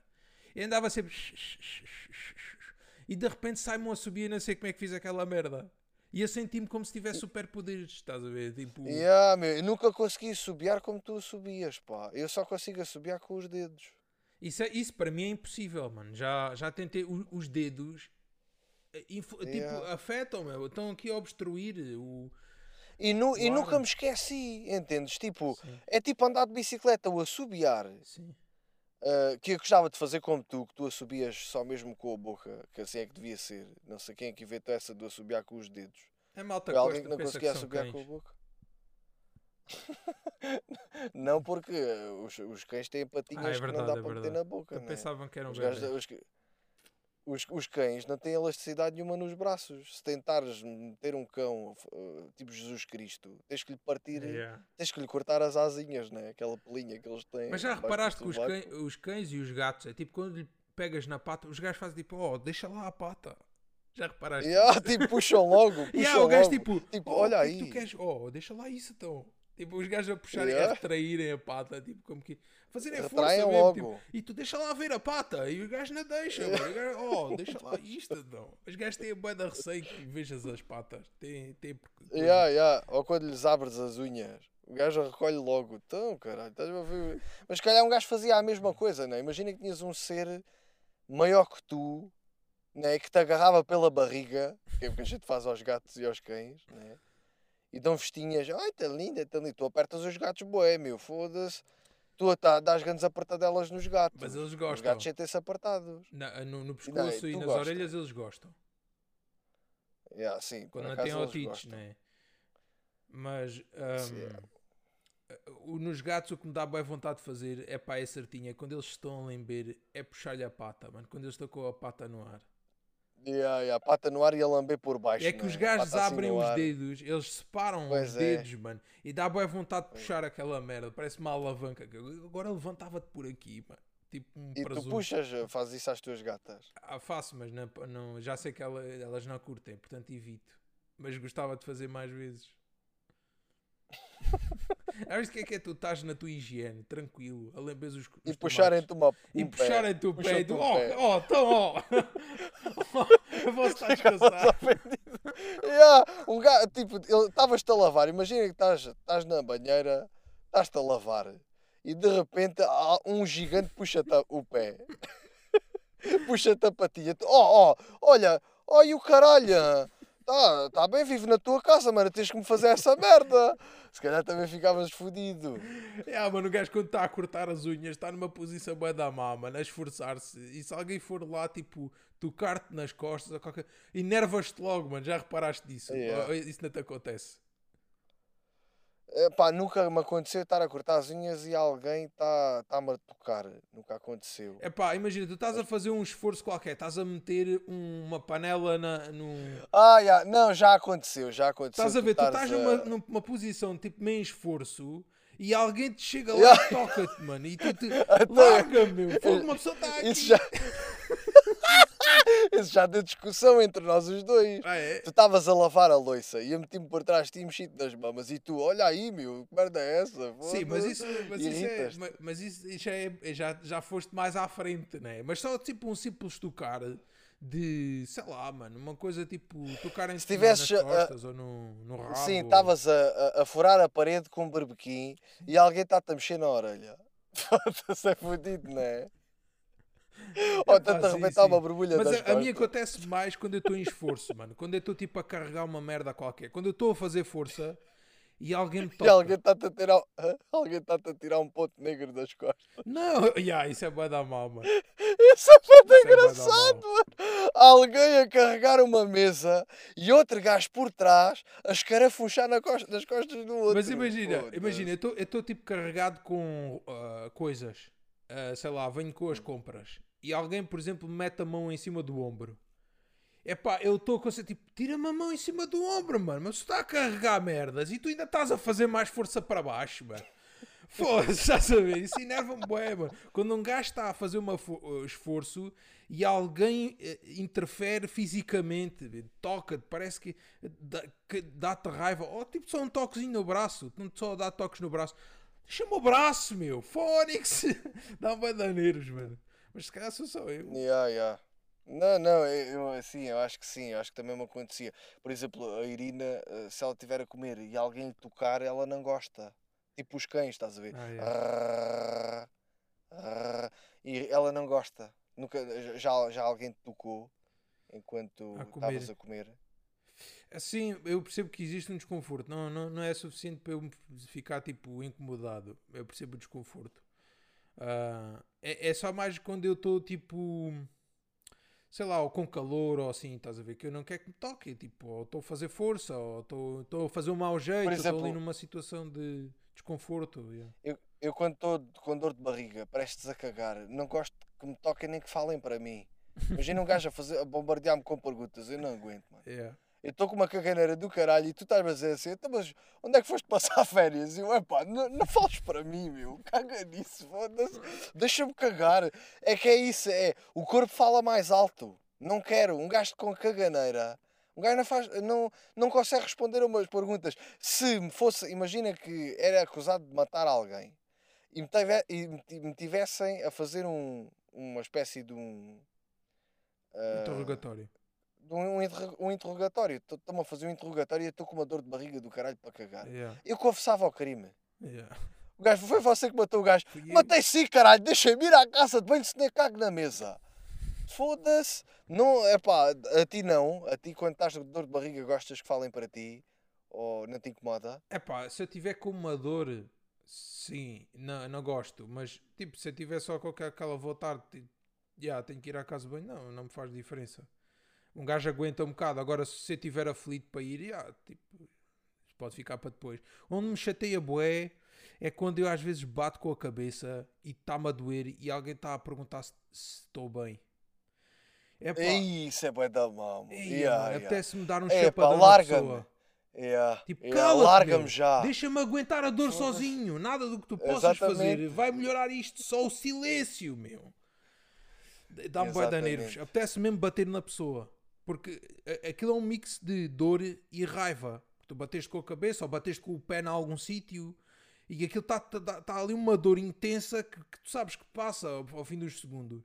E andava sempre e de repente sai-me assobio e não sei como é que fiz aquela merda. E eu senti-me como se tivesse superpoderes, estás a ver? Tipo, Yeah, meu, eu nunca consegui subiar como tu subias, pá. Eu só consigo assobiar com os dedos. Isso, é- isso para mim é impossível, mano. Já, já tentei o- os dedos. eh, influ- Tipo, Yeah. afetam, meu. Estão aqui a obstruir o. E, nu, e nunca me esqueci, entendes? Tipo, Sim. é tipo andar de bicicleta, o assobiar, Sim. Ah, que eu gostava de fazer como tu, que tu assobias só mesmo com a boca, que assim é que devia ser. Não sei quem é que inventou essa do assobiar com os dedos. É malta Foi alguém que não conseguia assobiar com a boca. não porque os, os cães têm patinhas Ah, é que não verdade, dá é para meter verdade. na boca, Eu né? pensava que eram Os gajos- os os, os cães não têm elasticidade nenhuma nos braços. Se tentares meter um cão uh, tipo Jesus Cristo, tens que lhe partir, Yeah. tens que lhe cortar as asinhas, né? aquela pelinha que eles têm. Mas já reparaste que os cães, os cães e os gatos, é tipo quando lhe pegas na pata, os gajos fazem tipo, oh, deixa lá a pata. Já reparaste? Yeah, tipo, puxam logo. Puxam Yeah, o gajo tipo, tipo, oh, olha é aí. tu queres? Oh, deixa lá isso então. Tipo, os gajos a puxarem, Yeah. a retraírem a pata, tipo, como que. Fazerem força Retraem mesmo, logo. tipo, e tu deixa lá ver a pata, e o gajo não deixa. O gajo, oh, deixa lá isto então. Os gajos têm a bué de receio que vejas as patas. Tem, tem, Yeah, yeah. Ou quando lhes abres as unhas, o gajo recolhe logo. Então, caralho, estás a ver? Mas se calhar um gajo fazia a mesma coisa, não é? Imagina que tinhas um ser maior que tu, né? que te agarrava pela barriga, que é o que a gente faz aos gatos e aos cães, né? E dão festinhas. Ai, está linda, está linda. Tu apertas os gatos, boé, meu, foda-se. Tu tá, dás grandes apertadelas nos gatos. Mas eles Os gostam. gatos sentem-se apertados. Na- no, no pescoço e nas gostas. orelhas eles gostam. Yeah, sim, por Quando não eles otites, né? Mas Sim, hum, o- nos gatos o que me dá boa vontade de fazer é pá, é certinha. Quando eles estão a lamber, é puxar-lhe a pata, mano. Quando eles estão com a pata no ar. Yeah, yeah, pata no ar e a lamber por baixo. É que os gajos assim abrem os dedos, eles separam os é. dedos, mano. E dá boa vontade de puxar aquela merda. Parece uma alavanca. Agora levantava-te por aqui, mano. Tipo um E tu presunto. puxas, fazes isso às tuas gatas. Ah, faço, mas não, não- já sei que ela- elas não curtem, portanto evito. Mas gostava de fazer mais vezes. Sabes o que é que é? Tu estás na tua higiene, tranquilo, a lamberes os, E os tomates. puxarem-te uma. E puxarem-te o pé e tu, oh, oh, então, ó. Eu posso estar descansado. Yeah, um gato, tipo, estavas-te a lavar. Imagina que estás, estás na banheira, estás-te a lavar e de repente há um gigante puxa-te o pé. puxa-te a patinha. Oh, oh, olha, olha o caralho. Tá, tá bem, vivo na tua casa, mano. Tens que me fazer essa merda. Se calhar também ficavas fodido. É, mano, o gajo quando está a cortar as unhas está numa posição bué da má, mano, a esforçar-se. E se alguém for lá, tipo, tocar-te nas costas ou qualquer... Enervas-te logo, mano, já reparaste disso? Yeah. Isso não te acontece? Eh, Pá, nunca me aconteceu estar a cortar as unhas e alguém está tá me a tocar. Nunca aconteceu. É pá, imagina, tu estás a fazer um esforço qualquer, estás a meter um- uma panela na, num... Ah, já, não, já aconteceu, já aconteceu. Estás a ver, tu estares estás numa, numa posição tipo meio esforço e alguém te chega lá Yeah. e toca-te, mano, e tu te... Larga, meu, uma pessoa está aqui. Isso já... Isso já deu discussão entre nós os dois. Ah, é? Tu estavas a lavar a louça e eu meti-me por trás de ti e mexi-te nas mamas e tu, olha aí, meu, que merda é essa? Sim, mas isso, mas isso, é, mas isso já, é, é- já, já foste mais à frente, né? Mas só tipo um simples tocar de, sei lá, mano, uma coisa tipo tocar em Se cima tivesses, nas costas ou no, no rabo. Sim, ou- estavas a, a, a furar a parede com um berbequim e alguém está-te a mexer na orelha. Foda-se, é fodido, não é? Ou tanto arrebentar uma borbulha Mas a, a mim acontece mais quando eu estou em esforço, mano. Quando eu estou tipo a carregar uma merda qualquer. Quando eu estou a fazer força e alguém me E toca. alguém está-te a tirar, alguém está-te a tirar um ponto negro das costas. Não, yeah, isso é bué da mal, mano. Isso é é bué da engraçado, mano. Alguém a carregar uma mesa e outro gajo por trás a escarafunchar na costa, nas costas do outro. Mas imagina, Foda-se. imagina, eu estou tipo carregado com ah, coisas. Ah, sei lá, venho com as compras. E alguém, por exemplo, mete a mão em cima do ombro. Epá, eu estou com essa tipo, tira-me a mão em cima do ombro, mano. Mas tu está a carregar merdas e tu ainda estás a fazer mais força para baixo, mano. Foda-se, estás a ver? Isso enerva-me bué, mano. Quando um gajo está a fazer um esforço e alguém eh, interfere fisicamente, toca-te, parece que que dá-te raiva. Ou tipo só um toquezinho no braço, não só dá toques no braço. Deixa-me o braço, meu. Fónix. Dá um nervos, mano. Mas se calhar sou só eu. Yeah, yeah. Não, não, eu, eu, assim, eu acho que sim, eu acho que também me acontecia. Por exemplo, a Irina, eh, se ela estiver a comer e alguém lhe tocar, ela não gosta. Tipo os cães, estás a ver? Ah, arrrr, E ela não gosta. Nunca, já, já alguém te tocou enquanto estavas a comer. Assim, eu percebo que existe um desconforto. Não, não, não é suficiente para eu ficar tipo incomodado. Eu percebo o desconforto. Ah, é, é só mais quando eu estou tipo. Sei lá, ou com calor ou assim, estás a ver? Que eu não quero que me toque. Tipo, ou estou a fazer força, ou estou- estou a fazer um mau jeito, ou estou ali numa situação de desconforto. yeah. Eu, eu quando estou com dor de barriga, prestes a cagar, não gosto que me toquem nem que falem para mim. Imagina um gajo a, fazer, a bombardear-me com perguntas. Eu não aguento, mano. Yeah. Eu estou com uma caganeira do caralho e tu estás a dizer assim, então, mas onde é que foste passar férias? E eu, epá, não, não fales para mim, meu, caga nisso, foda-se, deixa-me cagar. É que é isso, é, o corpo fala mais alto. Não quero, um gajo com caganeira, um gajo não, faz, não, não consegue responder a umas perguntas. Se me fosse, imagina que era acusado de matar alguém e me, tive, e me ti- me tivessem a fazer um, uma espécie de um... ah, Interrogatório. De um, um interro- interrogatório. Estou-me a fazer um interrogatório e estou com uma dor de barriga do caralho para cagar. Yeah. Eu confessava o crime. Yeah. O gajo, foi você que matou o gajo. Eu. Matei sim, caralho, deixa-me ir à casa de banho se nem cago na mesa. Foda-se. Não, é pá, a ti não. A ti, quando estás com dor de barriga, gostas que falem para ti? Ou não te incomoda? É pá, se eu tiver com uma dor, sim, não, não gosto. Mas, tipo, se eu tiver só com aquela- vontade, tipo, já, tenho que ir à casa de banho, não, não me faz diferença. Um gajo aguenta um bocado. Agora, se eu tiver aflito para ir, já, tipo, pode ficar para depois. Onde me chateia bué é quando eu às vezes bato com a cabeça e está-me a doer e alguém está a perguntar se se estou bem. É pá, Ei, isso é bué da mão. Yeah, yeah. apetece-me dar um pá, chapadão na larga-me. pessoa. Yeah, Tipo, yeah, cala-te, Larga-me já. Deixa-me aguentar a dor sozinho. Nada do que tu possas Exatamente. fazer vai melhorar isto. Só o silêncio, meu. Dá-me bué Exatamente. nervos. Apetece mesmo bater na pessoa. Porque aquilo é um mix de dor e raiva. Tu bateste com a cabeça ou bateste com o pé em algum sítio e aquilo está tá, tá ali uma dor intensa que, que tu sabes que passa ao, ao fim dos segundos.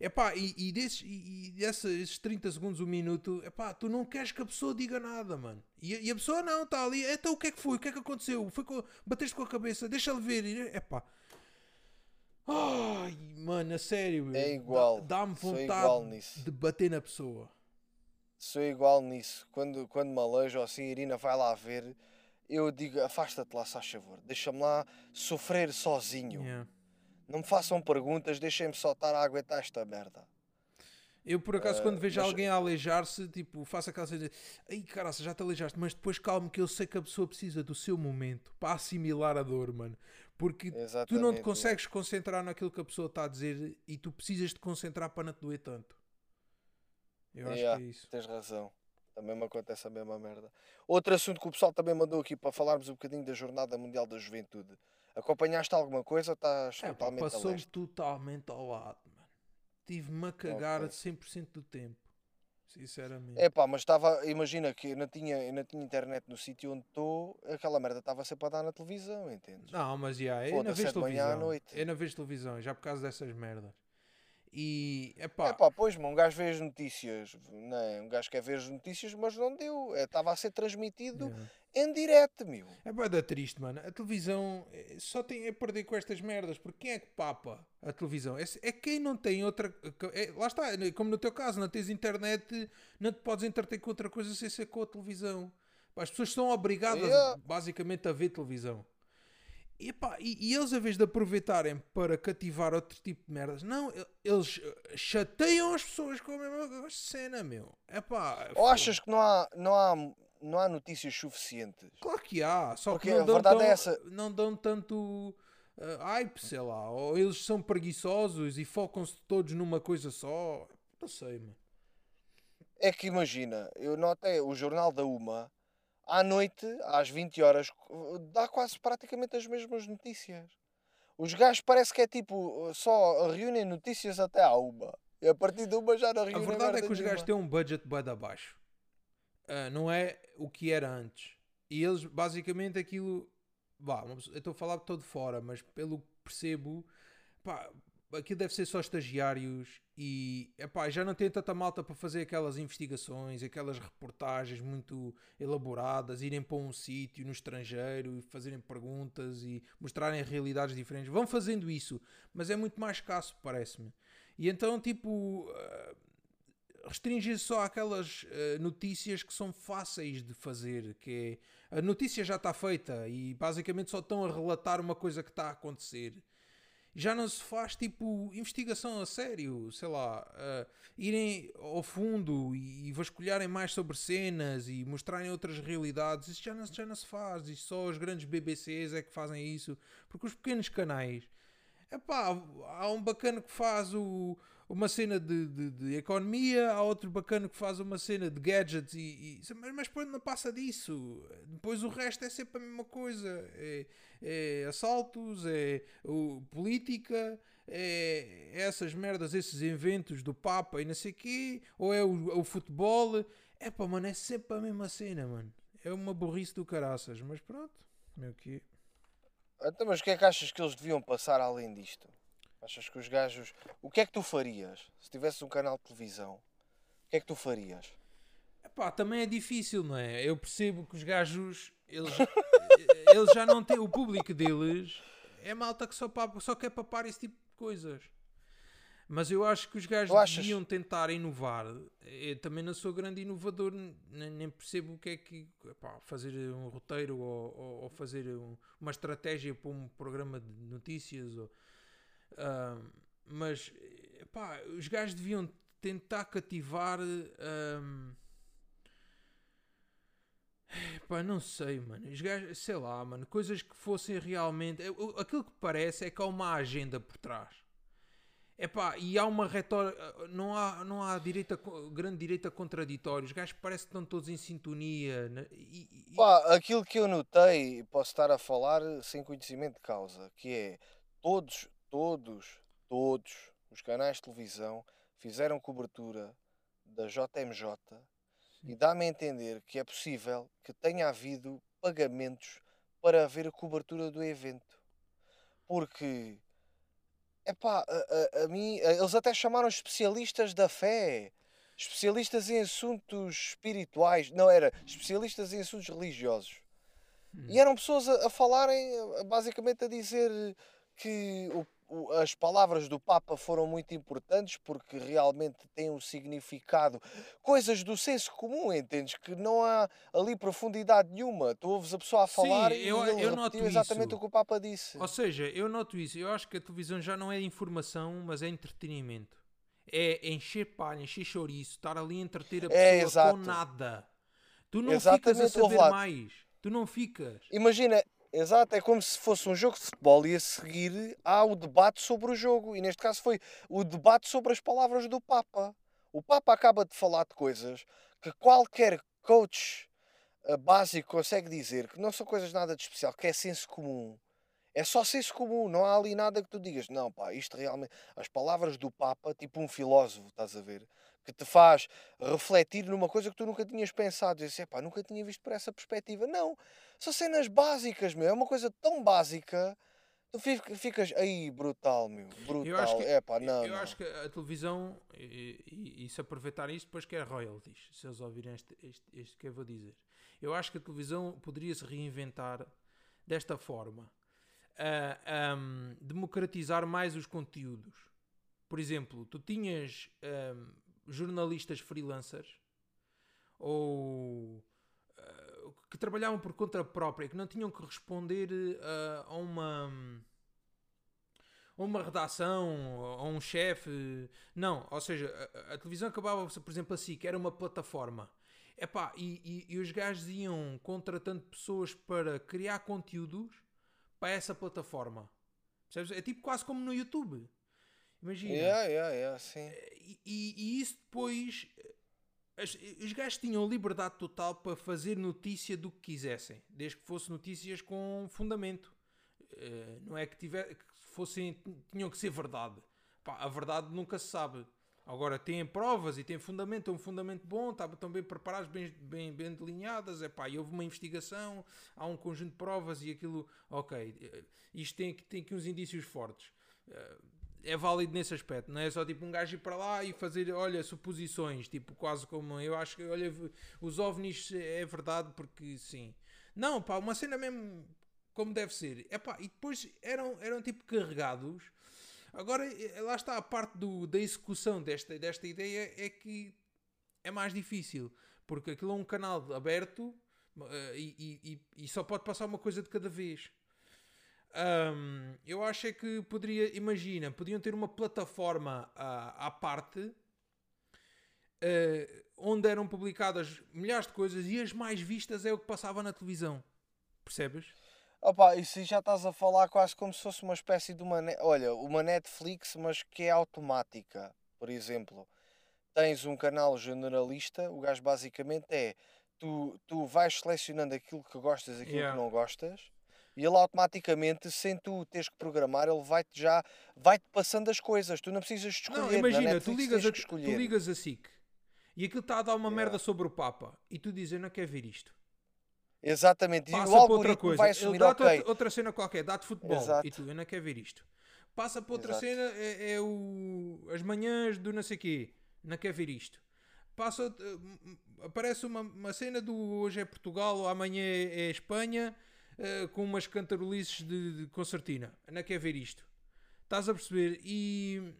Epá, e, e, desses, e, e desses 30 segundos, um minuto, epá, tu não queres que a pessoa diga nada, mano. E, a- e a pessoa não, está ali, então o que é que foi? O que é que aconteceu? Foi com, bateste com a cabeça, deixa-lhe ver. E, Epá. Ai, mano, a sério. É igual. Dá- Dá-me vontade de bater na pessoa. Sou igual nisso. Quando, quando me alejo assim, Irina vai lá ver, eu digo, afasta-te lá, se faz favor. Deixa-me lá sofrer sozinho. Yeah. Não me façam perguntas, deixem-me só estar a aguentar esta merda. Eu, por acaso, Ah, quando vejo mas- alguém a aleijar-se, tipo, faço aquela cena de ai caraca, já te aleijaste, mas depois calma que eu sei que a pessoa precisa do seu momento para assimilar a dor, mano. Porque tu não te Exatamente, consegues concentrar naquilo que a pessoa está a dizer e tu precisas te concentrar para não te doer tanto. Eu acho Yeah, que é isso. Tens razão. Também me acontece a mesma merda. Outro assunto que o pessoal também mandou aqui para falarmos um bocadinho da Jornada Mundial da Juventude. Acompanhaste alguma coisa ou estás É, totalmente a passou-me leste? totalmente ao lado, mano. Tive-me a cagar Ok. 100% do tempo. Sinceramente. É pá, mas estava, imagina que eu não tinha, eu não tinha internet no sítio onde estou, aquela merda estava sempre a dar na televisão, entendes? Não, mas já, eu não vejo manhã à televisão. noite. Eu não vejo televisão, já por causa dessas merdas. E, É epá, pá, pois, um gajo vê as notícias, não é? um gajo quer ver as notícias, mas não deu, É, estava a ser transmitido em direto, meu. é bada triste, mano. A televisão eh, só tem a perder com estas merdas, porque quem é que papa a televisão? É, é quem não tem outra. é- lá está, né, como no teu caso, não tens internet, não te podes entreter com outra coisa sem ser com a televisão. As pessoas são obrigadas Yeah. basicamente a ver televisão. E, epá, e, e eles, a vez de aproveitarem para cativar outro tipo de merdas, não, eles eh, chateiam as pessoas com a mesma cena, meu. Epá, Ou achas que não há, não há, não há notícias suficientes? Claro que há, só Porque que não a dão, verdade tão- é essa. não dão tanto eh, hype, sei lá. Ou eles são preguiçosos e focam-se todos numa coisa só. Não sei, mano. É que imagina, eu notei o jornal da Uma, à noite, às 20 horas, dá quase praticamente as mesmas notícias. Os gajos parece que é tipo, só reúnem notícias até à uma. E a partir de uma já não A reúnem verdade é que os gajos têm um budget bué de abaixo. Ah, não é o que era antes. E eles, basicamente, aquilo. Pessoa- eu estou a falar todo fora, mas pelo que percebo, pá, aquilo deve ser só estagiários e epá, já não tem tanta malta para fazer aquelas investigações, aquelas reportagens muito elaboradas, irem para um sítio no estrangeiro e fazerem perguntas e mostrarem realidades diferentes. Vão fazendo isso, mas é muito mais escasso, parece-me. E então, tipo, ah, restringir só àquelas eh, notícias que são fáceis de fazer, que é a notícia já está feita e basicamente só estão a relatar uma coisa que está a acontecer. Já não se faz tipo investigação a sério, sei lá, eh, irem ao fundo e, e vasculharem mais sobre cenas e mostrarem outras realidades. Isso já não, já não se faz. E só os grandes BBCs é que fazem isso, porque os pequenos canais Epá, há um bacana que faz o, uma cena de, de, de economia, há outro bacana que faz uma cena de gadgets e, e mas, mas depois não passa disso. Depois o resto é sempre a mesma coisa. É, é assaltos, é o, política, é, essas merdas, esses inventos do Papa e não sei quê, ou é o, o futebol. É pá, mano, é sempre a mesma cena, mano. É uma burrice do caraças, mas pronto, meu que. Então, mas o que é que achas que eles deviam passar além disto? Achas que os gajos. O que é que tu farias se tivesse um canal de televisão? O que é que tu farias? Epá, também é difícil, não é? Eu percebo que os gajos. Eles, eles já não têm. O público deles é malta que só, só quer papar esse tipo de coisas. Mas eu acho que os gajos deviam tentar inovar. Eu também não sou grande inovador, nem, percebo o que é que. Epá, fazer um roteiro ou, ou, ou fazer um, uma estratégia para um programa de notícias. Ou, Uh, mas, pá, os gajos deviam tentar cativar. Um, pá, não sei, mano. Os gajos, sei lá, mano. Coisas que fossem realmente. Aquilo que parece é que há uma agenda por trás. Epá, e há uma retórica, não há, não há direita, grande direita contraditória, os gajos parecem que estão todos em sintonia. Né? E, e... Pá, aquilo que eu notei, posso estar a falar sem conhecimento de causa, que é todos, todos, todos os canais de televisão fizeram cobertura da JMJ e dá-me a entender que é possível que tenha havido pagamentos para haver a cobertura do evento. Porque, epá, a, a, a mim, eles até chamaram especialistas da fé, especialistas em assuntos espirituais, não era, especialistas em assuntos religiosos. Hum. E eram pessoas a, a falarem, basicamente a dizer que o as palavras do Papa foram muito importantes porque realmente têm um significado, coisas do senso comum, entendes? Que não há ali profundidade nenhuma. Tu ouves a pessoa a falar Sim, e eu, ele eu noto exatamente isso. o que o Papa disse. Ou seja, eu noto isso. Eu acho que a televisão já não é informação, mas é entretenimento. É encher palha, encher chouriço, estar ali a entreter a é, pessoa é, com nada. Tu não exatamente, ficas a saber mais. Tu não ficas. Imagina, Exato, é como se fosse um jogo de futebol e a seguir há o debate sobre o jogo. E neste caso foi o debate sobre as palavras do Papa. O Papa acaba de falar de coisas que qualquer coach eh, básico consegue dizer que não são coisas nada de especial, que é senso comum. É só senso comum, não há ali nada que tu digas, não pá, isto realmente. As palavras do Papa, tipo um filósofo, estás a ver? Que te faz refletir numa coisa que tu nunca tinhas pensado. Dizer, pá, nunca tinha visto por essa perspectiva. Não, são cenas básicas, meu. É uma coisa tão básica. Tu ficas aí brutal, meu. Brutal. Eu acho que, é, pá, não, eu não. acho que a televisão, e, e, e se aproveitarem isto, depois quer royalties, se eles ouvirem este, este, este que eu vou dizer. Eu acho que a televisão poderia se reinventar desta forma: uh, um, democratizar mais os conteúdos. Por exemplo, tu tinhas um, jornalistas freelancers ou que trabalhavam por conta própria, que não tinham que responder uh, a uma uma redação, a um chefe, não, ou seja, a, a, televisão acabava, por exemplo, assim, que era uma plataforma. Epá, e, e, e os gajos iam contratando pessoas para criar conteúdos para essa plataforma. Percebes? É tipo quase como no YouTube. Imagina. Yeah, yeah, yeah, sim. E, e, e isso depois os gajos tinham liberdade total para fazer notícia do que quisessem, desde que fosse notícias com fundamento. Uh, não é que, tiver, que fossem, tinham que ser verdade. Pá, a verdade nunca se sabe. Agora têm provas e têm fundamento, é um fundamento bom, tá, estão bem preparados, bem, bem, bem delineadas. É pá, e houve uma investigação, há um conjunto de provas e aquilo, ok, eh, isto tem, tem aqui uns indícios fortes. Uh, é válido nesse aspecto, não é só tipo um gajo ir para lá e fazer, olha, suposições, tipo quase como eu acho que, olha, os ovnis é verdade porque sim. Não, pá, uma cena mesmo como deve ser. É pá, e depois eram, eram tipo carregados. Agora, eh, lá está a parte do, da execução desta, desta ideia é que é mais difícil, porque aquilo é um canal aberto uh, e, e, e só pode passar uma coisa de cada vez. Um, eu acho é que poderia, imagina, podiam ter uma plataforma uh, à parte uh, onde eram publicadas milhares de coisas e as mais vistas é o que passava na televisão. Percebes? Opa, isso já estás a falar quase como se fosse uma espécie de uma. Olha, uma Netflix, mas que é automática. Por exemplo, tens um canal generalista, o gajo basicamente é tu, tu vais selecionando aquilo que gostas e aquilo Yeah. que não gostas e ele automaticamente, sem tu teres que programar, ele vai-te já vai-te passando as coisas. Tu não precisas escolher. Não, na imagina, tu Netflix ligas, a, tu ligas a SIC e aquilo está a dar uma Yeah. merda sobre o Papa e tu dizes, eu não quero ver isto. Exatamente. E Passa o para outra coisa. vai Ele assumir, dá-te ok, outra, outra cena qualquer, dá-te futebol Exato. e tu, eu não quero ver isto. Passa para outra Exato. cena, é, é o, as manhãs do não sei quê, não quero ver isto. Passa, outra- aparece uma, uma cena do hoje é Portugal ou amanhã é, é Espanha eh, com umas cantarolices de, de concertina. Não quero ver isto. Estás a perceber? E,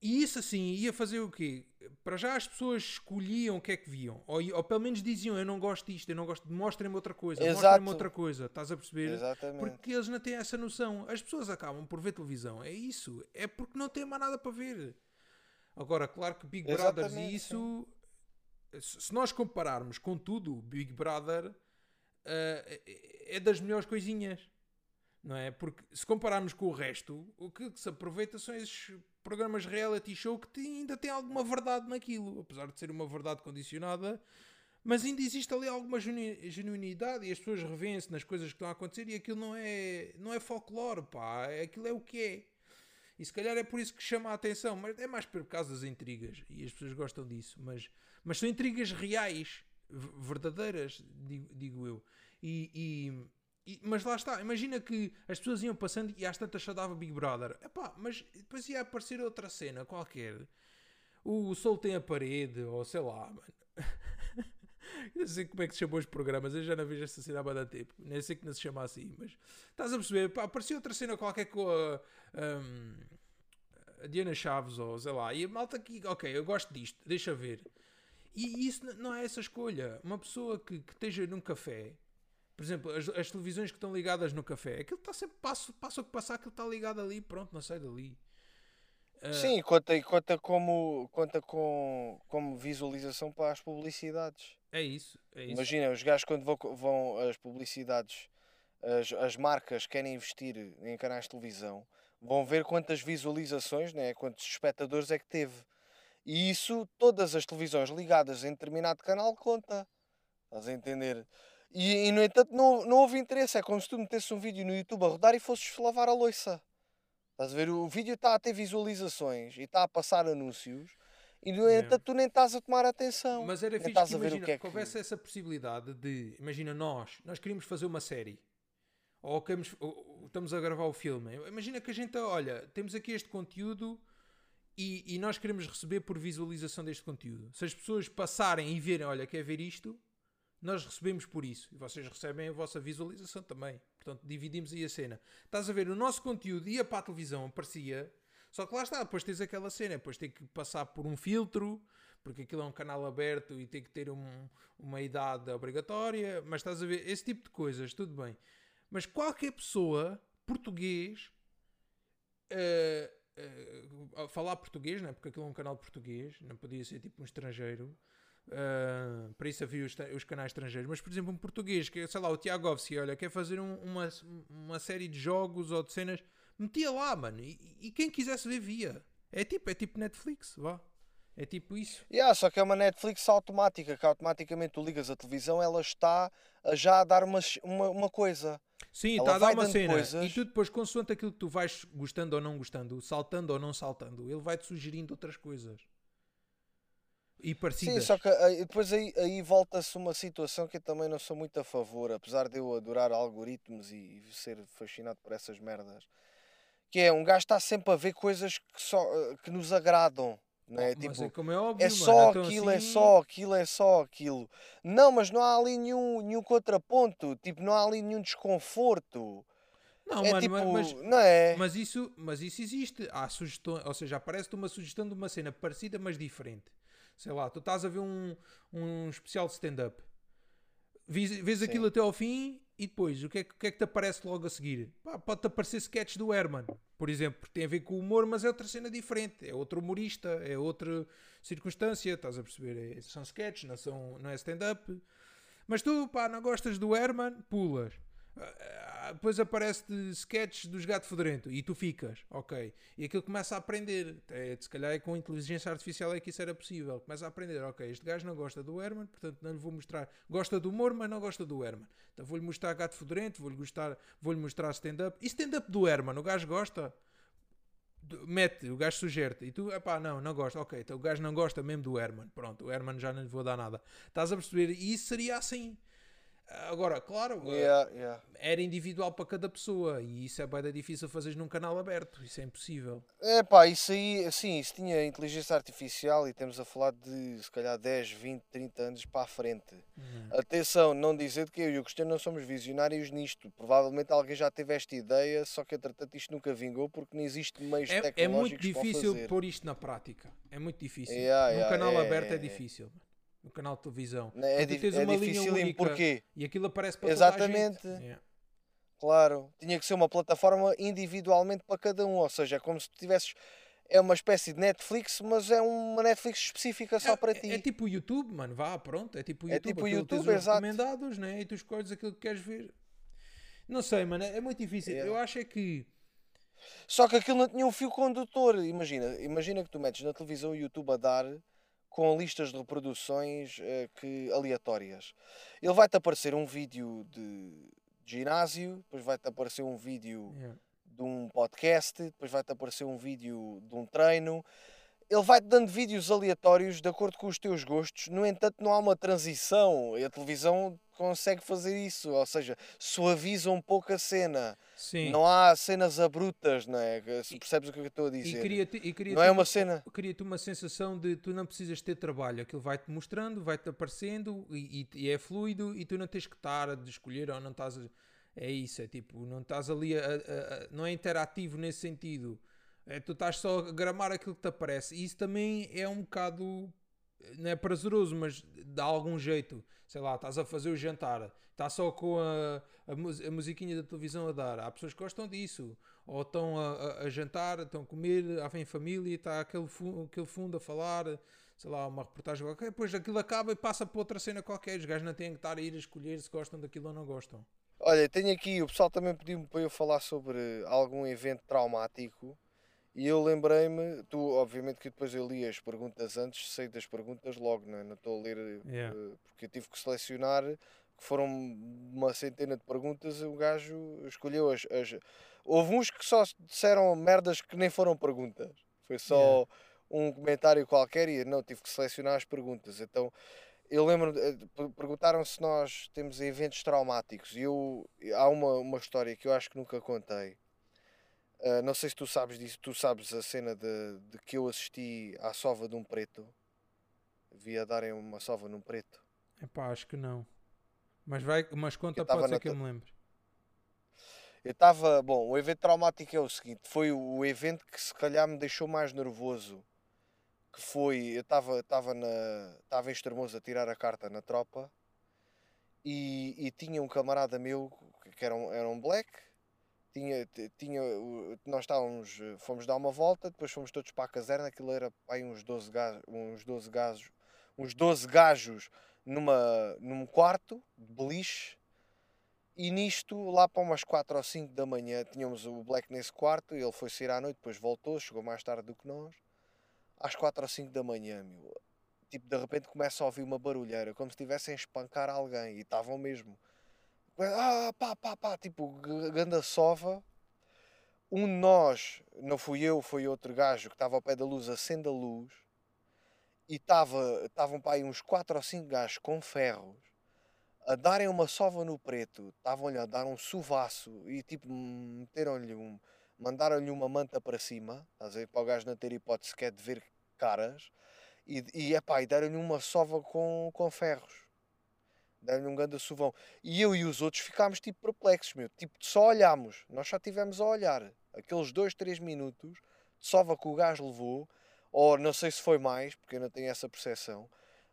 e isso assim ia fazer o quê? Para já as pessoas escolhiam o que é que viam. Ou, ou pelo menos diziam, eu não gosto disto, eu não gosto de... Mostrem-me outra coisa, mostrem-me outra coisa. Estás a perceber? Exatamente. Porque eles não têm essa noção. As pessoas acabam por ver televisão. É isso. É porque não têm mais nada para ver. Agora, claro que Big Brothers e isso... Se se nós compararmos com tudo, Big Brother é é das melhores coisinhas. Não é? Porque se compararmos com o resto, o que se aproveita são esses programas reality show que têm- ainda tem alguma verdade naquilo. Apesar de ser uma verdade condicionada, mas ainda existe ali alguma genu- genuinidade e as pessoas revêem-se nas coisas que estão a acontecer e aquilo não é, não é folclore, pá. Aquilo é o que é. E se calhar é por isso que chama a atenção, mas é mais por causa das intrigas e as pessoas gostam disso. Mas, mas são intrigas reais, verdadeiras, digo, digo eu. E, e- e- mas lá está, imagina que as pessoas iam passando e às tantas só dava Big Brother. Epá, mas depois ia aparecer outra cena qualquer. O Sol tem a parede, ou sei lá, mano. Não sei como é que se chamam os programas, eu já não vejo essa cena há bastante tempo. Nem sei que não se chama assim, mas estás a perceber? Pá, apareceu outra cena qualquer com a, hum, a Diana Chaves, ou sei lá, e a malta aqui, ok, eu gosto disto, deixa ver. E isso não é essa escolha. Uma pessoa que, que esteja num café, por exemplo, as, as televisões que estão ligadas no café, aquilo está sempre, passo, passo o que passar, aquilo está ligado ali, pronto, não sai dali. Ah, Sim, conta, conta, como, conta com, como visualização para as publicidades. É isso, é isso. Imagina, os gajos quando vão, vão as publicidades, as, as marcas querem investir em canais de televisão, vão ver quantas visualizações, né, quantos espectadores é que teve. E isso, todas as televisões ligadas em determinado canal conta. Estás a entender? E, e, no entanto não, não houve interesse. É como se tu metesses um vídeo no YouTube a rodar e fosses lavar a louça. Estás a ver? O vídeo está a ter visualizações e está a passar anúncios e no entanto tu nem estás a tomar atenção. Mas era fixe que imagina, que é que houvesse essa possibilidade de, imagina nós, nós queríamos fazer uma série, ou, queremos, ou estamos a gravar o filme, imagina que a gente, olha, temos aqui este conteúdo e, e nós queremos receber por visualização deste conteúdo. Se as pessoas passarem e verem, olha, quer ver isto, nós recebemos por isso. E vocês recebem a vossa visualização também. Portanto, dividimos aí a cena. Estás a ver, o nosso conteúdo ia para a televisão, aparecia. Só que lá está, depois tens aquela cena, depois tem que passar por um filtro, porque aquilo é um canal aberto e tem que ter um- uma idade obrigatória. Mas estás a ver, esse tipo de coisas, tudo bem. Mas qualquer pessoa, português, eh, a falar português, né? porque aquilo é um canal português, não podia ser tipo um estrangeiro. Uh, para isso havia os, os canais estrangeiros, mas por exemplo, um português, que sei lá, o Tiago Ovsi, olha, quer fazer um- uma, uma série de jogos ou de cenas, metia lá, mano, e, e quem quisesse ver, via. É tipo, é tipo Netflix, vá. É tipo isso. Yeah, só que é uma Netflix automática, que automaticamente tu ligas a televisão, ela está já a dar uma, uma, uma coisa. Sim, Ela está a dar uma cena. coisas. E tu depois, consoante aquilo que tu vais gostando ou não gostando, saltando ou não saltando, ele vai-te sugerindo outras coisas. E parecidas. Sim, só que aí- depois aí, aí volta-se uma situação que eu também não sou muito a favor, apesar de eu adorar algoritmos e ser fascinado por essas merdas. Que é, um gajo está sempre a ver coisas que, só, eh, que nos agradam. Não é? Oh, mas tipo, é como é óbvio, É mano, só então aquilo, é assim- só aquilo, é só aquilo. Não, mas não há ali nenhum, nenhum contraponto, tipo, não há ali nenhum desconforto. Não, é mano, tipo, mas, não é? mas isso, mas isso existe. Há sugestões, ou seja, aparece-te uma sugestão de uma cena parecida, mas diferente. Sei lá, tu estás a ver um, um especial de stand-up. Vês, vês aquilo até ao fim e depois, o que, é, que- o que é que te aparece logo a seguir? Pode-te aparecer sketches do Herman, por exemplo, porque tem a ver com o humor, mas é outra cena diferente. É outro humorista, é outra circunstância, estás a perceber? É- são sketches, não, são, não é stand-up. Mas tu, pá, não gostas do Herman, pulas. Ah, ah, depois aparece-te sketches dos gato fedorento e tu ficas, ok. E aquilo começa a aprender. É, se calhar é com inteligência artificial é que isso era possível. Começa a aprender, ok, este gajo não gosta do Herman, portanto não lhe vou mostrar. Gosta do humor, mas não gosta do Herman. Então vou-lhe mostrar gato fedorento, vou-lhe mostrar, vou mostrar stand-up. E stand-up do Herman, o gajo gosta? Mete, o gajo sugere-te e tu, epá, não, não gosta, ok, então o gajo não gosta mesmo do Herman, pronto, o Herman já não lhe vou dar nada. Estás a perceber? E isso seria assim. Agora, claro, Yeah, yeah. era individual para cada pessoa e isso é bem difícil fazer num canal aberto, isso é impossível. É pá, isso aí, assim, isso tinha inteligência artificial e temos a falar de se calhar 10, 20, 30 anos para a frente. Atenção, não dizer que eu e o Cristiano não somos visionários nisto. Provavelmente alguém já teve esta ideia, só que entretanto isto nunca vingou porque não existe meios É, é muito tecnológicos para o difícil pôr isto na prática, é muito difícil. Yeah, num canal é, aberto é, é, é. difícil. No canal de televisão. É, Porque di- é difícil e única porquê? E aquilo aparece para Exatamente. toda a gente. Yeah. Claro, tinha que ser uma plataforma individualmente para cada um, ou seja, é como se tu tivesses. É uma espécie de Netflix, mas é uma Netflix específica só para É- ti. É, tipo o YouTube, mano, vá, pronto, é tipo o É YouTube. tipo o aquilo tens YouTube, exato. recomendados, né? E tu escolhes aquilo que queres ver. Não sei, mano, é muito difícil. Eu acho é que Só que aquilo não tinha um fio condutor. Imagina, imagina que tu metes na televisão o YouTube a dar com listas de reproduções eh, que, aleatórias. Ele vai-te aparecer um vídeo de ginásio, depois vai-te aparecer um vídeo yeah. de um podcast, depois vai-te aparecer um vídeo de um treino. Ele vai-te dando vídeos aleatórios de acordo com os teus gostos. No entanto, não há uma transição. E a televisão consegue fazer isso, ou seja, suaviza um pouco a cena. sim. Não há cenas abruptas, não é? Se percebes o que eu estou a e dizer. e cria Não é uma cena. cria-te uma sensação de tu não precisas ter trabalho, aquilo vai-te mostrando, vai-te aparecendo e, e- e é fluido e tu não tens que estar a de escolher ou não estás a... É isso, é tipo, não estás ali a- a- não é interativo nesse sentido. É, tu estás só a gramar aquilo que te aparece. E isso também é um bocado não é prazeroso, mas dá algum jeito. Sei lá, estás a fazer o jantar, está só com a, a, a musiquinha da televisão a dar. Há pessoas que gostam disso. Ou estão a, a- a jantar, estão a comer, há vem família está aquele, fu- aquele fundo a falar, sei lá, uma reportagem qualquer. Depois aquilo acaba e passa para outra cena qualquer. Os gajos não têm que estar a ir a escolher se gostam daquilo ou não gostam. Olha, tenho aqui, o pessoal também pediu-me para eu falar sobre algum evento traumático e eu lembrei-me, tu obviamente que depois eu li as perguntas antes, sei das perguntas logo, não, é? não estou a ler eh, Yeah. eh, porque eu tive que selecionar, que foram uma centena de perguntas, o gajo escolheu as, as- Houve uns que só disseram merdas que nem foram perguntas, foi só Yeah. um comentário qualquer e não, tive que selecionar as perguntas, então eu lembro, perguntaram se nós temos eventos traumáticos e eu, há uma, uma história que eu acho que nunca contei. Ah, não sei se tu sabes disso, tu sabes a cena de, de que eu assisti à sova de um preto. Vi a darem uma sova num preto. Epá, acho que não. Mas, vai, mas conta, tava pode ser que eu me lembre. Eu estava, bom, o evento traumático é o seguinte, foi o evento que se calhar me deixou mais nervoso. Que foi, eu estava estava na estava em Estremoz a tirar a carta na tropa e, e tinha um camarada meu que- que era um, era um black, tinha, tinha, nós estávamos, eh, fomos dar uma volta, depois fomos todos para a caserna, aquilo era aí uns 12 gajos, uns 12 gajos, uns 12 gajos numa, num quarto de beliche e nisto, lá para umas 4 ou 5 da manhã, tínhamos o Black nesse quarto, ele foi sair à noite, depois voltou, chegou mais tarde do que nós. Às 4 ou 5 da manhã, meu, tipo, de repente começa a ouvir uma barulheira, como se estivessem a espancar alguém, e estavam mesmo. Ah, pá, pá, pá, tipo, ganda sova. Um de nós, não fui eu, foi outro gajo que estava ao pé da luz, acende a luz, e estava, estavam para aí uns 4 ou 5 gajos com ferros a darem uma sova no preto, estavam-lhe a dar um suvaço e tipo meteram-lhe um. mandaram-lhe uma manta para cima, estás a? Para o gajo não ter hipótese sequer de ver caras, e, e, epá, e deram-lhe uma sova com, com ferros. Deram-lhe um grande suvão. E eu e os outros ficámos tipo perplexos, meu. Tipo, só olhámos. Nós só tivemos a olhar. Aqueles dois, três minutos de sova que o gajo levou, ou não sei se foi mais, porque eu não tenho essa percepção.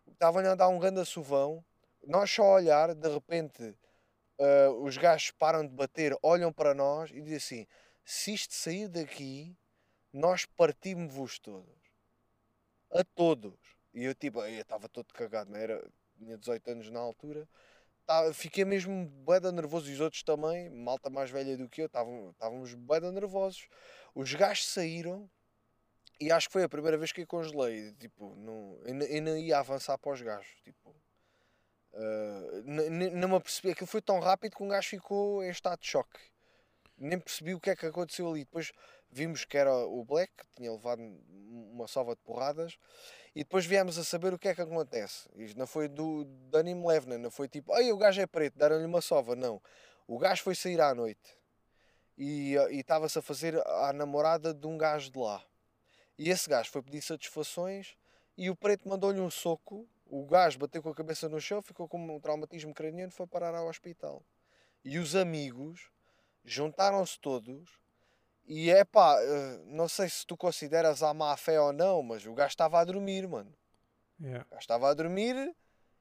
Estavam-lhe a dar um grande suvão. Nós só a olhar, de repente, ah, os gajos param de bater, olham para nós e dizem assim: se isto sair daqui, nós partimos-vos todos. A todos. E eu tipo, eu estava todo cagado, não era? Tinha 18 anos na altura. tá, fiquei mesmo de nervoso e os outros também, malta mais velha do que eu, estávamos de nervosos. Os gajos saíram e acho que foi a primeira vez que eu congelei. Tipo, não, eu, eu não ia avançar para os gajos. Tipo, n- não me apercebi. Aquilo foi tão rápido que um gajo ficou em estado de choque. Nem percebi o que é que aconteceu ali. Depois vimos que era o Black, que tinha levado um- uma sova de porradas. E depois viemos a saber o que é que acontece. Isto não foi do, anime leve, né? não foi tipo, ai o gajo é preto, deram-lhe uma sova. Não. O gajo foi sair à noite e ah, e estava-se a fazer à namorada de um gajo de lá. E esse gajo foi pedir satisfações e o preto mandou-lhe um soco. O gajo bateu com a cabeça no chão, ficou com um traumatismo craniano e foi parar ao hospital. E os amigos juntaram-se todos e é pá, eh, não sei se tu consideras a má fé ou não, mas o gajo estava a dormir, mano. Yeah. O gajo estava a dormir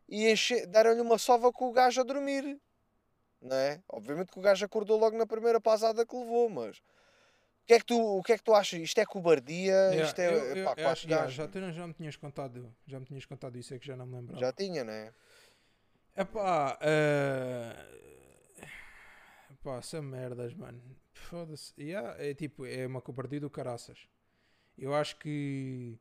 e enche... deram-lhe uma sova com o gajo a dormir. Não é? Obviamente que o gajo acordou logo na primeira pasada que levou, mas. O que é que tu, o que é que tu achas? Isto é cobardia? Yeah, Isto é. eu- eu- epá, eu acho- yeah, já, tu- já me tinhas contado, já me tinhas contado isso, é que já não me lembrava. Já tinha, não é? Epá, eh, epá, são merdas, mano. Foda-se. Yeah, é tipo, é uma cobardia do caraças. Eu acho que.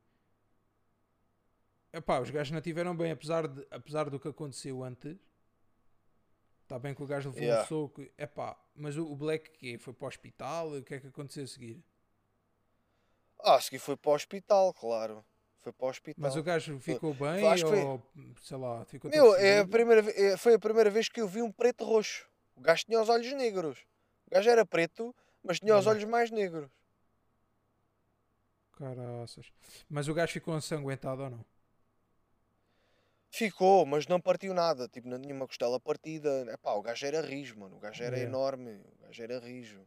Epá, os gajos não tiveram bem, apesar, de, apesar do que aconteceu antes. Está bem que o gajo levou Yeah. um soco. Epá, mas o, o Black que foi para o hospital? O que é que aconteceu a seguir? Ah, a seguir foi para o hospital, claro. Foi para o hospital. Mas o gajo ficou bem acho que foi- ou sei lá, ficou Meu, é a primeira, é- foi a primeira vez que eu vi um preto roxo. O gajo tinha os olhos negros. O gajo era preto, mas tinha os Hum. olhos mais negros. Caraças. Mas o gajo ficou ensanguentado ou não? Ficou, mas não partiu nada. Tipo, não tinha uma costela partida. Epá, o gajo era rijo, mano. O gajo era enorme. O gajo era rijo.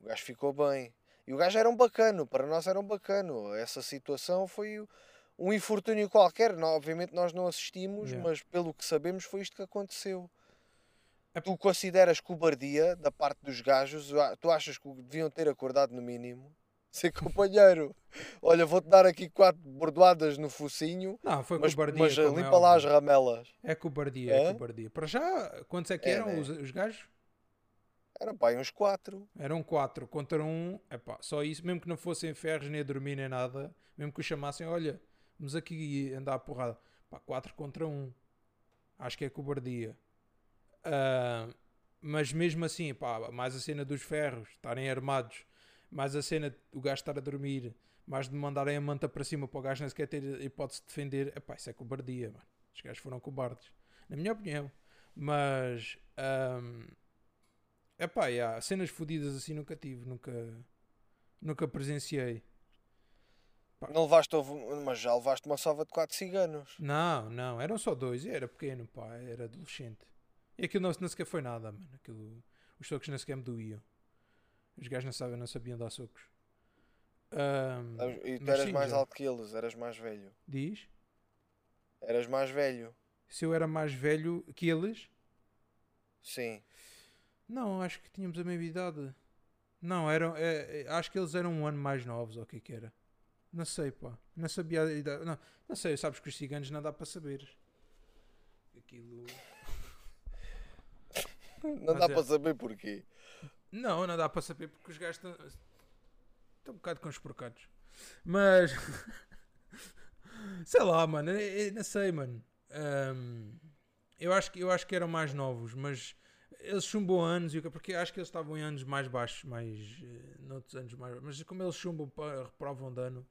O gajo ficou bem. E o gajo era um bacano. Para nós era um bacano. Essa situação foi um infortúnio qualquer. Obviamente nós não assistimos, Yeah. mas pelo que sabemos foi isto que aconteceu. É- Tu consideras cobardia da parte dos gajos? Tu achas que deviam ter acordado no mínimo? Ser companheiro. Olha, vou-te dar aqui quatro bordoadas no focinho, Não, foi mas, cobardia. mas como é limpa lá as ramelas. É cobardia, é Hã? cobardia. Para já, quantos é que É, eram né? os, os gajos? Era pá, uns quatro. Eram quatro contra um. Epá, só isso, mesmo que não fossem ferros, nem a dormir, nem nada. Mesmo que os chamassem, olha, vamos aqui andar a porrada. Pá, quatro contra um. Acho que é cobardia. Ah, mas mesmo assim, pá, mais a cena dos ferros, estarem armados, mais a cena do gajo estar a dormir, mais de mandarem a manta para cima para o gajo nem sequer ter hipótese de defender. Epá, isso é cobardia, mano. Os gajos foram cobardes. Na minha opinião. Mas. ahm, Epá, yeah, cenas fodidas assim nunca tive, nunca, nunca presenciei. Pá. Não levaste, mas já levaste uma sova de quatro ciganos. Não, não, eram só dois, era pequeno, pá, era adolescente. E aquilo não, não sequer foi nada, mano. Aquilo, os socos nem sequer me doíam. Os gajos não, sabem, não sabiam dar socos. Ahm, E tu eras sim, mais já. alto que eles, eras mais velho. Diz? Eras mais velho. Se eu era mais velho que eles? Sim. Não, acho que tínhamos a mesma idade. Não, eram, é, é, acho que eles eram um ano mais novos, ou o que é que era? Não sei, pá. Não sabia a idade. Não, não sei, sabes que os ciganos não dá para saber. Aquilo. Não Mas dá é. para saber porquê. Não, não dá para saber porque os gajos estão, estão um bocado conspurcados. Mas. sei lá, mano. eu- eu não sei, mano. Ahm, eu, acho que, eu acho que eram mais novos, mas eles chumbam anos, porque acho que eles estavam em anos mais baixos, mais. eh, noutros anos mais Mas como eles chumbam, reprovam dano,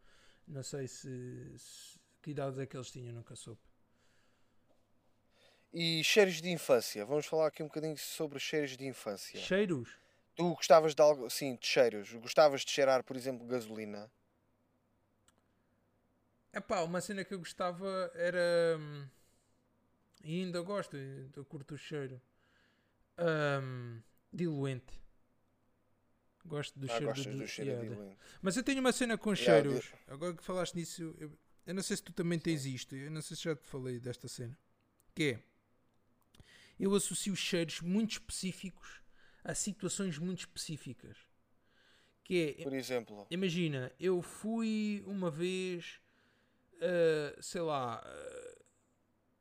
não sei se, se- Que idades é que eles tinham, nunca soube. E cheiros de infância. Vamos falar aqui um bocadinho sobre cheiros de infância. Cheiros? Tu gostavas de algo, sim, de cheiros. Gostavas de cheirar, por exemplo, gasolina. É pá, uma cena que eu gostava era. hum, E ainda gosto, eu curto o cheiro. hum, diluente. Gosto do Ah, cheiro do, do cheiro yeah, de de- diluente. Mas eu tenho uma cena com Yeah, cheiros. Agora que falaste nisso, eu, eu não sei se tu também tens isto. Eu não sei se já te falei desta cena. Que é. Eu associo cheiros muito específicos a situações muito específicas. Que é. Por exemplo, Imagina, eu fui uma vez, ah, sei lá, ah,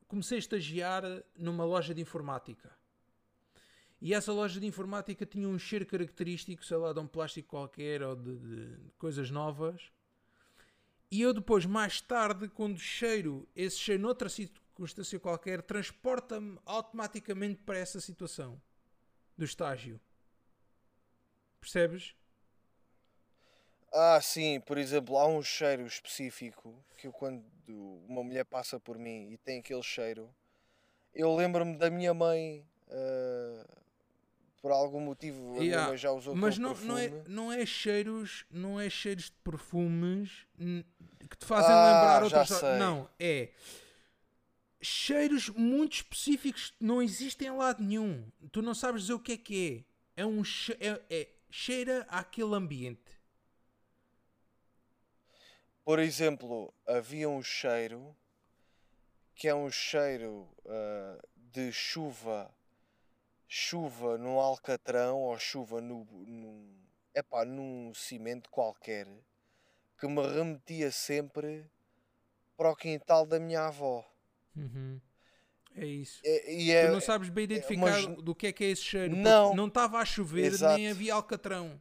comecei a estagiar numa loja de informática. E essa loja de informática tinha um cheiro característico, sei lá, de um plástico qualquer ou de, de coisas novas. E eu depois, mais tarde, quando cheiro esse cheiro noutra circunstância qualquer, transporta-me automaticamente para essa situação do estágio. Percebes? Ah, sim, por exemplo, há um cheiro específico que eu, quando uma mulher passa por mim e tem aquele cheiro, eu lembro-me da minha mãe. ah, por algum motivo, a minha Yeah, mãe já usou Mas não, não, é, perfume. não é cheiros, não é cheiros de perfumes que te fazem Ah, lembrar outras. Não, é cheiros muito específicos não existem em lado nenhum. Tu não sabes dizer o que é que é. É um che- é, é- cheira àquele ambiente. Por exemplo, havia um cheiro que é um cheiro ah, de chuva, chuva no alcatrão ou chuva no, num, epá, num cimento qualquer, que me remetia sempre para o quintal da minha avó. É isso. E, e é, tu não sabes bem identificar mas- do que é que é esse cheiro. Não. Não estava a chover, Exato. nem havia alcatrão.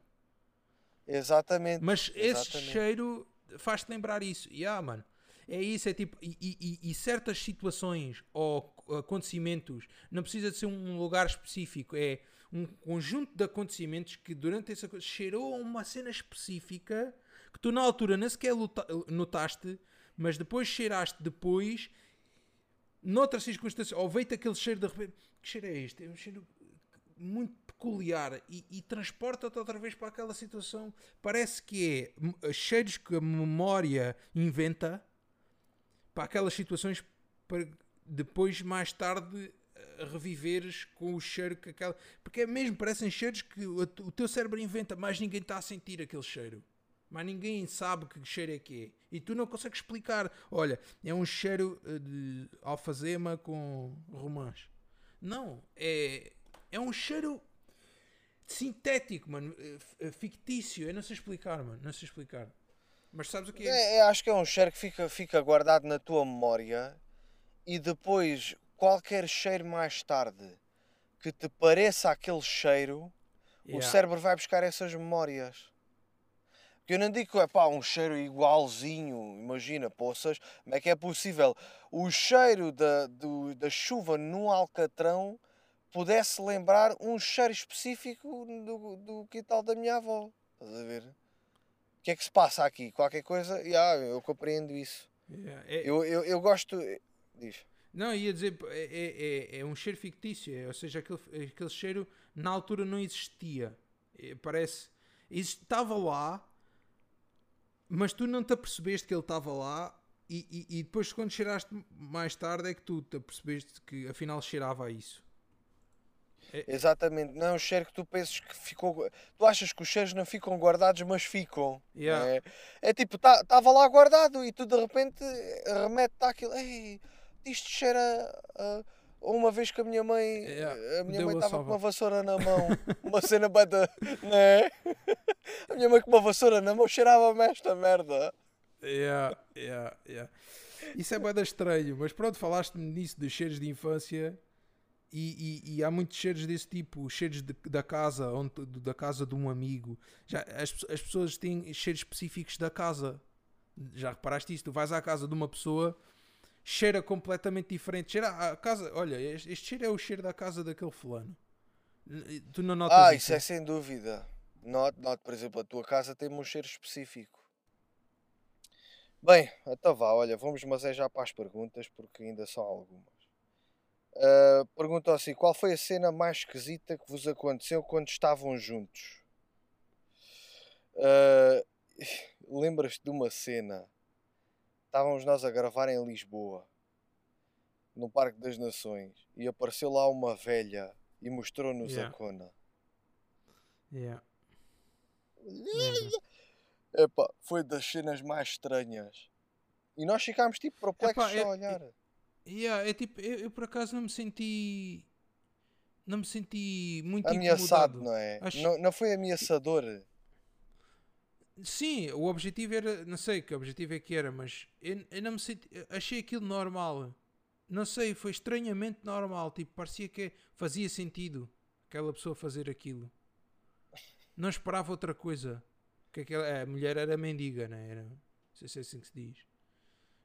exatamente. Mas esse exatamente. cheiro faz-te lembrar isso. E ah, mano, é isso, é tipo. E, e- e- certas situações ou acontecimentos, não precisa de ser um lugar específico, é um conjunto de acontecimentos que durante essa coisa cheirou a uma cena específica que tu na altura nem sequer notaste, mas depois cheiraste depois, noutra circunstância, ou veio-te aquele cheiro de repente. Que cheiro é este? É um cheiro muito peculiar e, e transporta-te outra vez para aquela situação. Parece que é m- cheiros que a memória inventa para aquelas situações para depois, mais tarde, eh, reviveres com o cheiro que aquela. Porque é mesmo, parecem cheiros que o teu cérebro inventa, mas ninguém está a sentir aquele cheiro. Mas ninguém sabe que cheiro é que é. E tu não consegues explicar. Olha, é um cheiro eh, de alfazema com romãs. Não, é, é um cheiro sintético, mano. eh, eh, Fictício. Eu não sei explicar, mano. Não sei explicar. Mas sabes o que é? É, acho que é um cheiro que fica, fica guardado na tua memória e depois qualquer cheiro mais tarde que te pareça aquele cheiro, o Yeah. cérebro vai buscar essas memórias. Porque eu não digo que é pá, um cheiro igualzinho, imagina, poças, como é que é possível o cheiro da, do- da chuva num alcatrão pudesse lembrar um cheiro específico do, do quintal da minha avó. Estás a ver? O que é que se passa aqui? Qualquer coisa, yeah, eu compreendo isso. Yeah, é- Eu, eu, eu gosto. Diz. Não, ia dizer, é, é, é- é um cheiro fictício, é, ou seja, aquele, aquele cheiro na altura não existia. É, parece. Estava lá, mas tu não te apercebeste que ele estava lá, e, e, e depois, quando cheiraste mais tarde, é que tu te apercebeste que afinal cheirava a isso. Exatamente, não é um cheiro que tu pensas que ficou. Tu achas que os cheiros não ficam guardados, mas ficam. Yeah. É, é tipo, estava lá guardado e tu de repente remete-te àquilo. Ei, isto cheira a, a uma vez que a minha mãe. Yeah, A minha mãe estava com uma vassoura na mão. Uma cena bada. Não é? A minha mãe com uma vassoura na mão cheirava-me esta merda. Yeah, yeah, yeah. Isso é bada estranho, mas pronto, falaste-me nisso de cheiros de infância e, e- e há muitos cheiros desse tipo, cheiros de- da casa, onde, da casa de um amigo. Já, as, as pessoas têm cheiros específicos da casa. Já reparaste isso? Tu vais à casa de uma pessoa, cheira completamente diferente. Cheira a casa, olha, este, cheiro é o cheiro da casa daquele fulano. Tu não notas Ah, isso? isso é sem dúvida. Note, note, por exemplo, a tua casa tem um cheiro específico. Bem, então vá, olha, vamos mas é já para as perguntas, porque ainda são algumas. Pergunta assim, qual foi a cena mais esquisita que vos aconteceu quando estavam juntos? Ah, Lembras-te de uma cena? Estávamos nós a gravar em Lisboa, no Parque das Nações, e apareceu lá uma velha e mostrou-nos Yeah. a cona. Yeah. Epá, foi das cenas mais estranhas. E nós ficámos tipo perplexos Epá, é- a olhar. Yeah, é tipo, eu, eu por acaso não me senti. Não me senti muito Ameaçado, incomodado. não é? Acho- Não, não foi ameaçador. Sim, o objetivo era. Não sei que objetivo é que era, mas eu, eu não me senti. achei aquilo normal. não sei, foi estranhamente normal. Tipo, parecia que fazia sentido aquela pessoa fazer aquilo. Não esperava outra coisa. Que aquela, a mulher era mendiga, né? Era, não sei se é assim que se diz.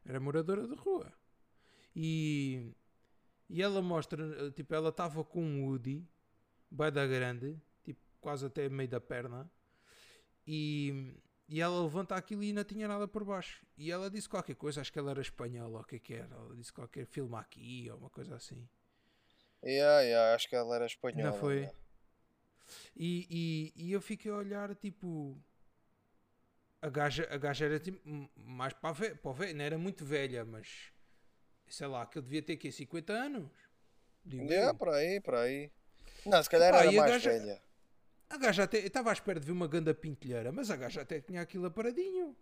Era moradora de rua. E, e ela mostra, tipo, ela estava com um Woody, bué da grande, tipo, quase até meio da perna. E, e ela levanta aquilo e não tinha nada por baixo. E ela disse qualquer coisa, acho que ela era espanhola, ou o que é que era. Ela disse qualquer filme aqui, ou uma coisa assim. Yeah, yeah, acho que ela era espanhola. Não foi? E, e, e eu fiquei a olhar, tipo. A gaja, a gaja era tipo, mais para, ve para o velho, não era muito velha, mas sei lá, que ele devia ter aqui 50 anos. Digo Yeah, por aí, por aí. Não, se calhar Epá, era mais gaja- velha. A gaja até, eu estava à espera de ver uma ganda pintelheira, mas a gaja até tinha aquilo aparadinho.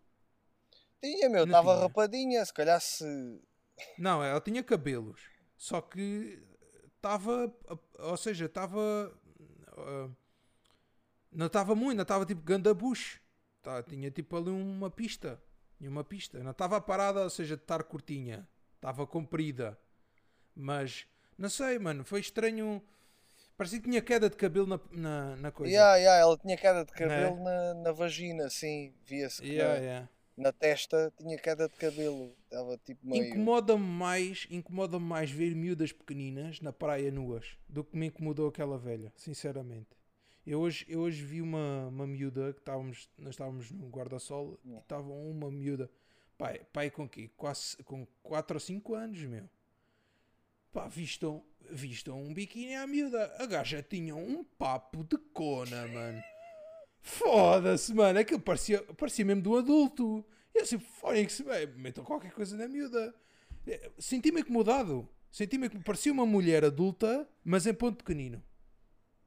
Tinha, meu, estava rapadinha. Se calhar se. Não, ela tinha cabelos, só que estava, ou seja, estava. ah, não estava muito, não estava tipo ganda bush. Tá, tinha tipo ali uma pista. Tinha uma pista. Não estava parada, ou seja, de estar curtinha. Estava comprida. Mas, não sei, mano, foi estranho. Parecia que tinha queda de cabelo na, na, na coisa. Yeah, yeah, ela tinha queda de cabelo na, na vagina, sim. Via-se que Yeah, na, yeah. na testa tinha queda de cabelo. Estava tipo meio. Incomoda-me mais, incomoda mais ver miúdas pequeninas na praia nuas do que me incomodou aquela velha, sinceramente. Eu hoje, eu hoje vi uma, uma miúda que estávamos, nós estávamos no guarda-sol e estava uma miúda, pai, pai com quê? Quase, com 4 ou 5 anos, meu. Pá, vistam, vistam um biquíni à miúda. A gaja tinha um papo de cona, mano. Foda-se, mano. Aquilo parecia, parecia mesmo do adulto. E eu assim, fónix, metam qualquer coisa na miúda. Eh, Senti-me incomodado. Senti-me que parecia uma mulher adulta, mas em ponto pequenino.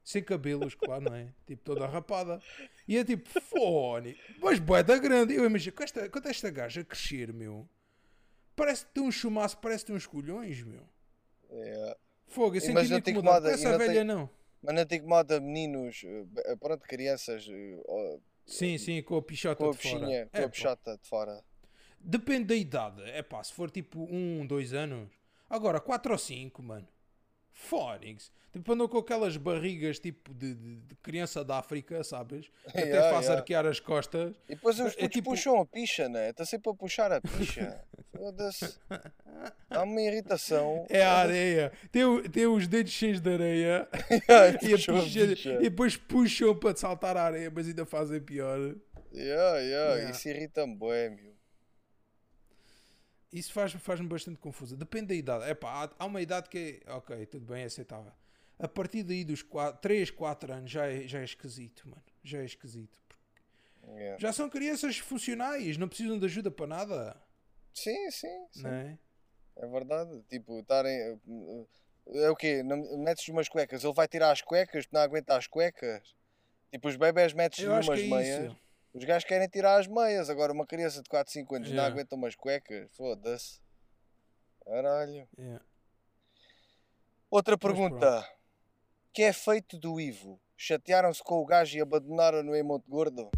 Sem cabelos, claro, não é? Tipo, toda rapada. E é tipo, fone. Mas boeda grande. Eu imagino, com esta, quando esta gaja crescer, meu. Parece que tem um chumaço, parece que tem uns colhões, meu. Yeah. Fogo, eu senti-me incomodado. incomoda, Com essa velha, não. Mas não te incomoda meninos, eh, pronto, crianças eh, Sim, sim, com a pichota com a de fora. com É, a pá. pichota de fora. Depende da idade. É pá, se for tipo um, dois anos. Agora, quatro ou cinco, mano. Fónix. Tipo, andam com aquelas barrigas tipo de, de- de criança da África, sabes? Que até Yeah, faz arquear as costas. E depois os É putos tipo- puxam a picha, né? Está sempre a puxar a picha. Foda-se. Há uma irritação. É a areia. Tem, tem os dedos cheios de areia. Yeah, e, picha- e depois puxam para saltar a areia, mas ainda fazem pior. Yeah, yeah. Isso irrita-me bué, meu. Isso faz- faz-me bastante confusa. Depende da idade. É pá, há, uma idade que é. Ok, tudo bem, é aceitável. A partir daí dos 3, 4 anos já é, já é esquisito, mano. Já é esquisito. Yeah. Já são crianças funcionais, não precisam de ajuda para nada. Sim, sim, sim. É? É verdade. Tipo, estarem. É o quê? Metes umas cuecas, ele vai tirar as cuecas, tu não aguenta as cuecas. Tipo, os bebés metes umas é meias. isso. Os gajos querem tirar as meias. Agora, uma criança de 4, 5 anos não Yeah. aguenta umas cuecas. Foda-se. Caralho. Yeah. Outra pergunta. Que é feito do Ivo? Chatearam-se com o gajo e abandonaram-no em Monte Gordo?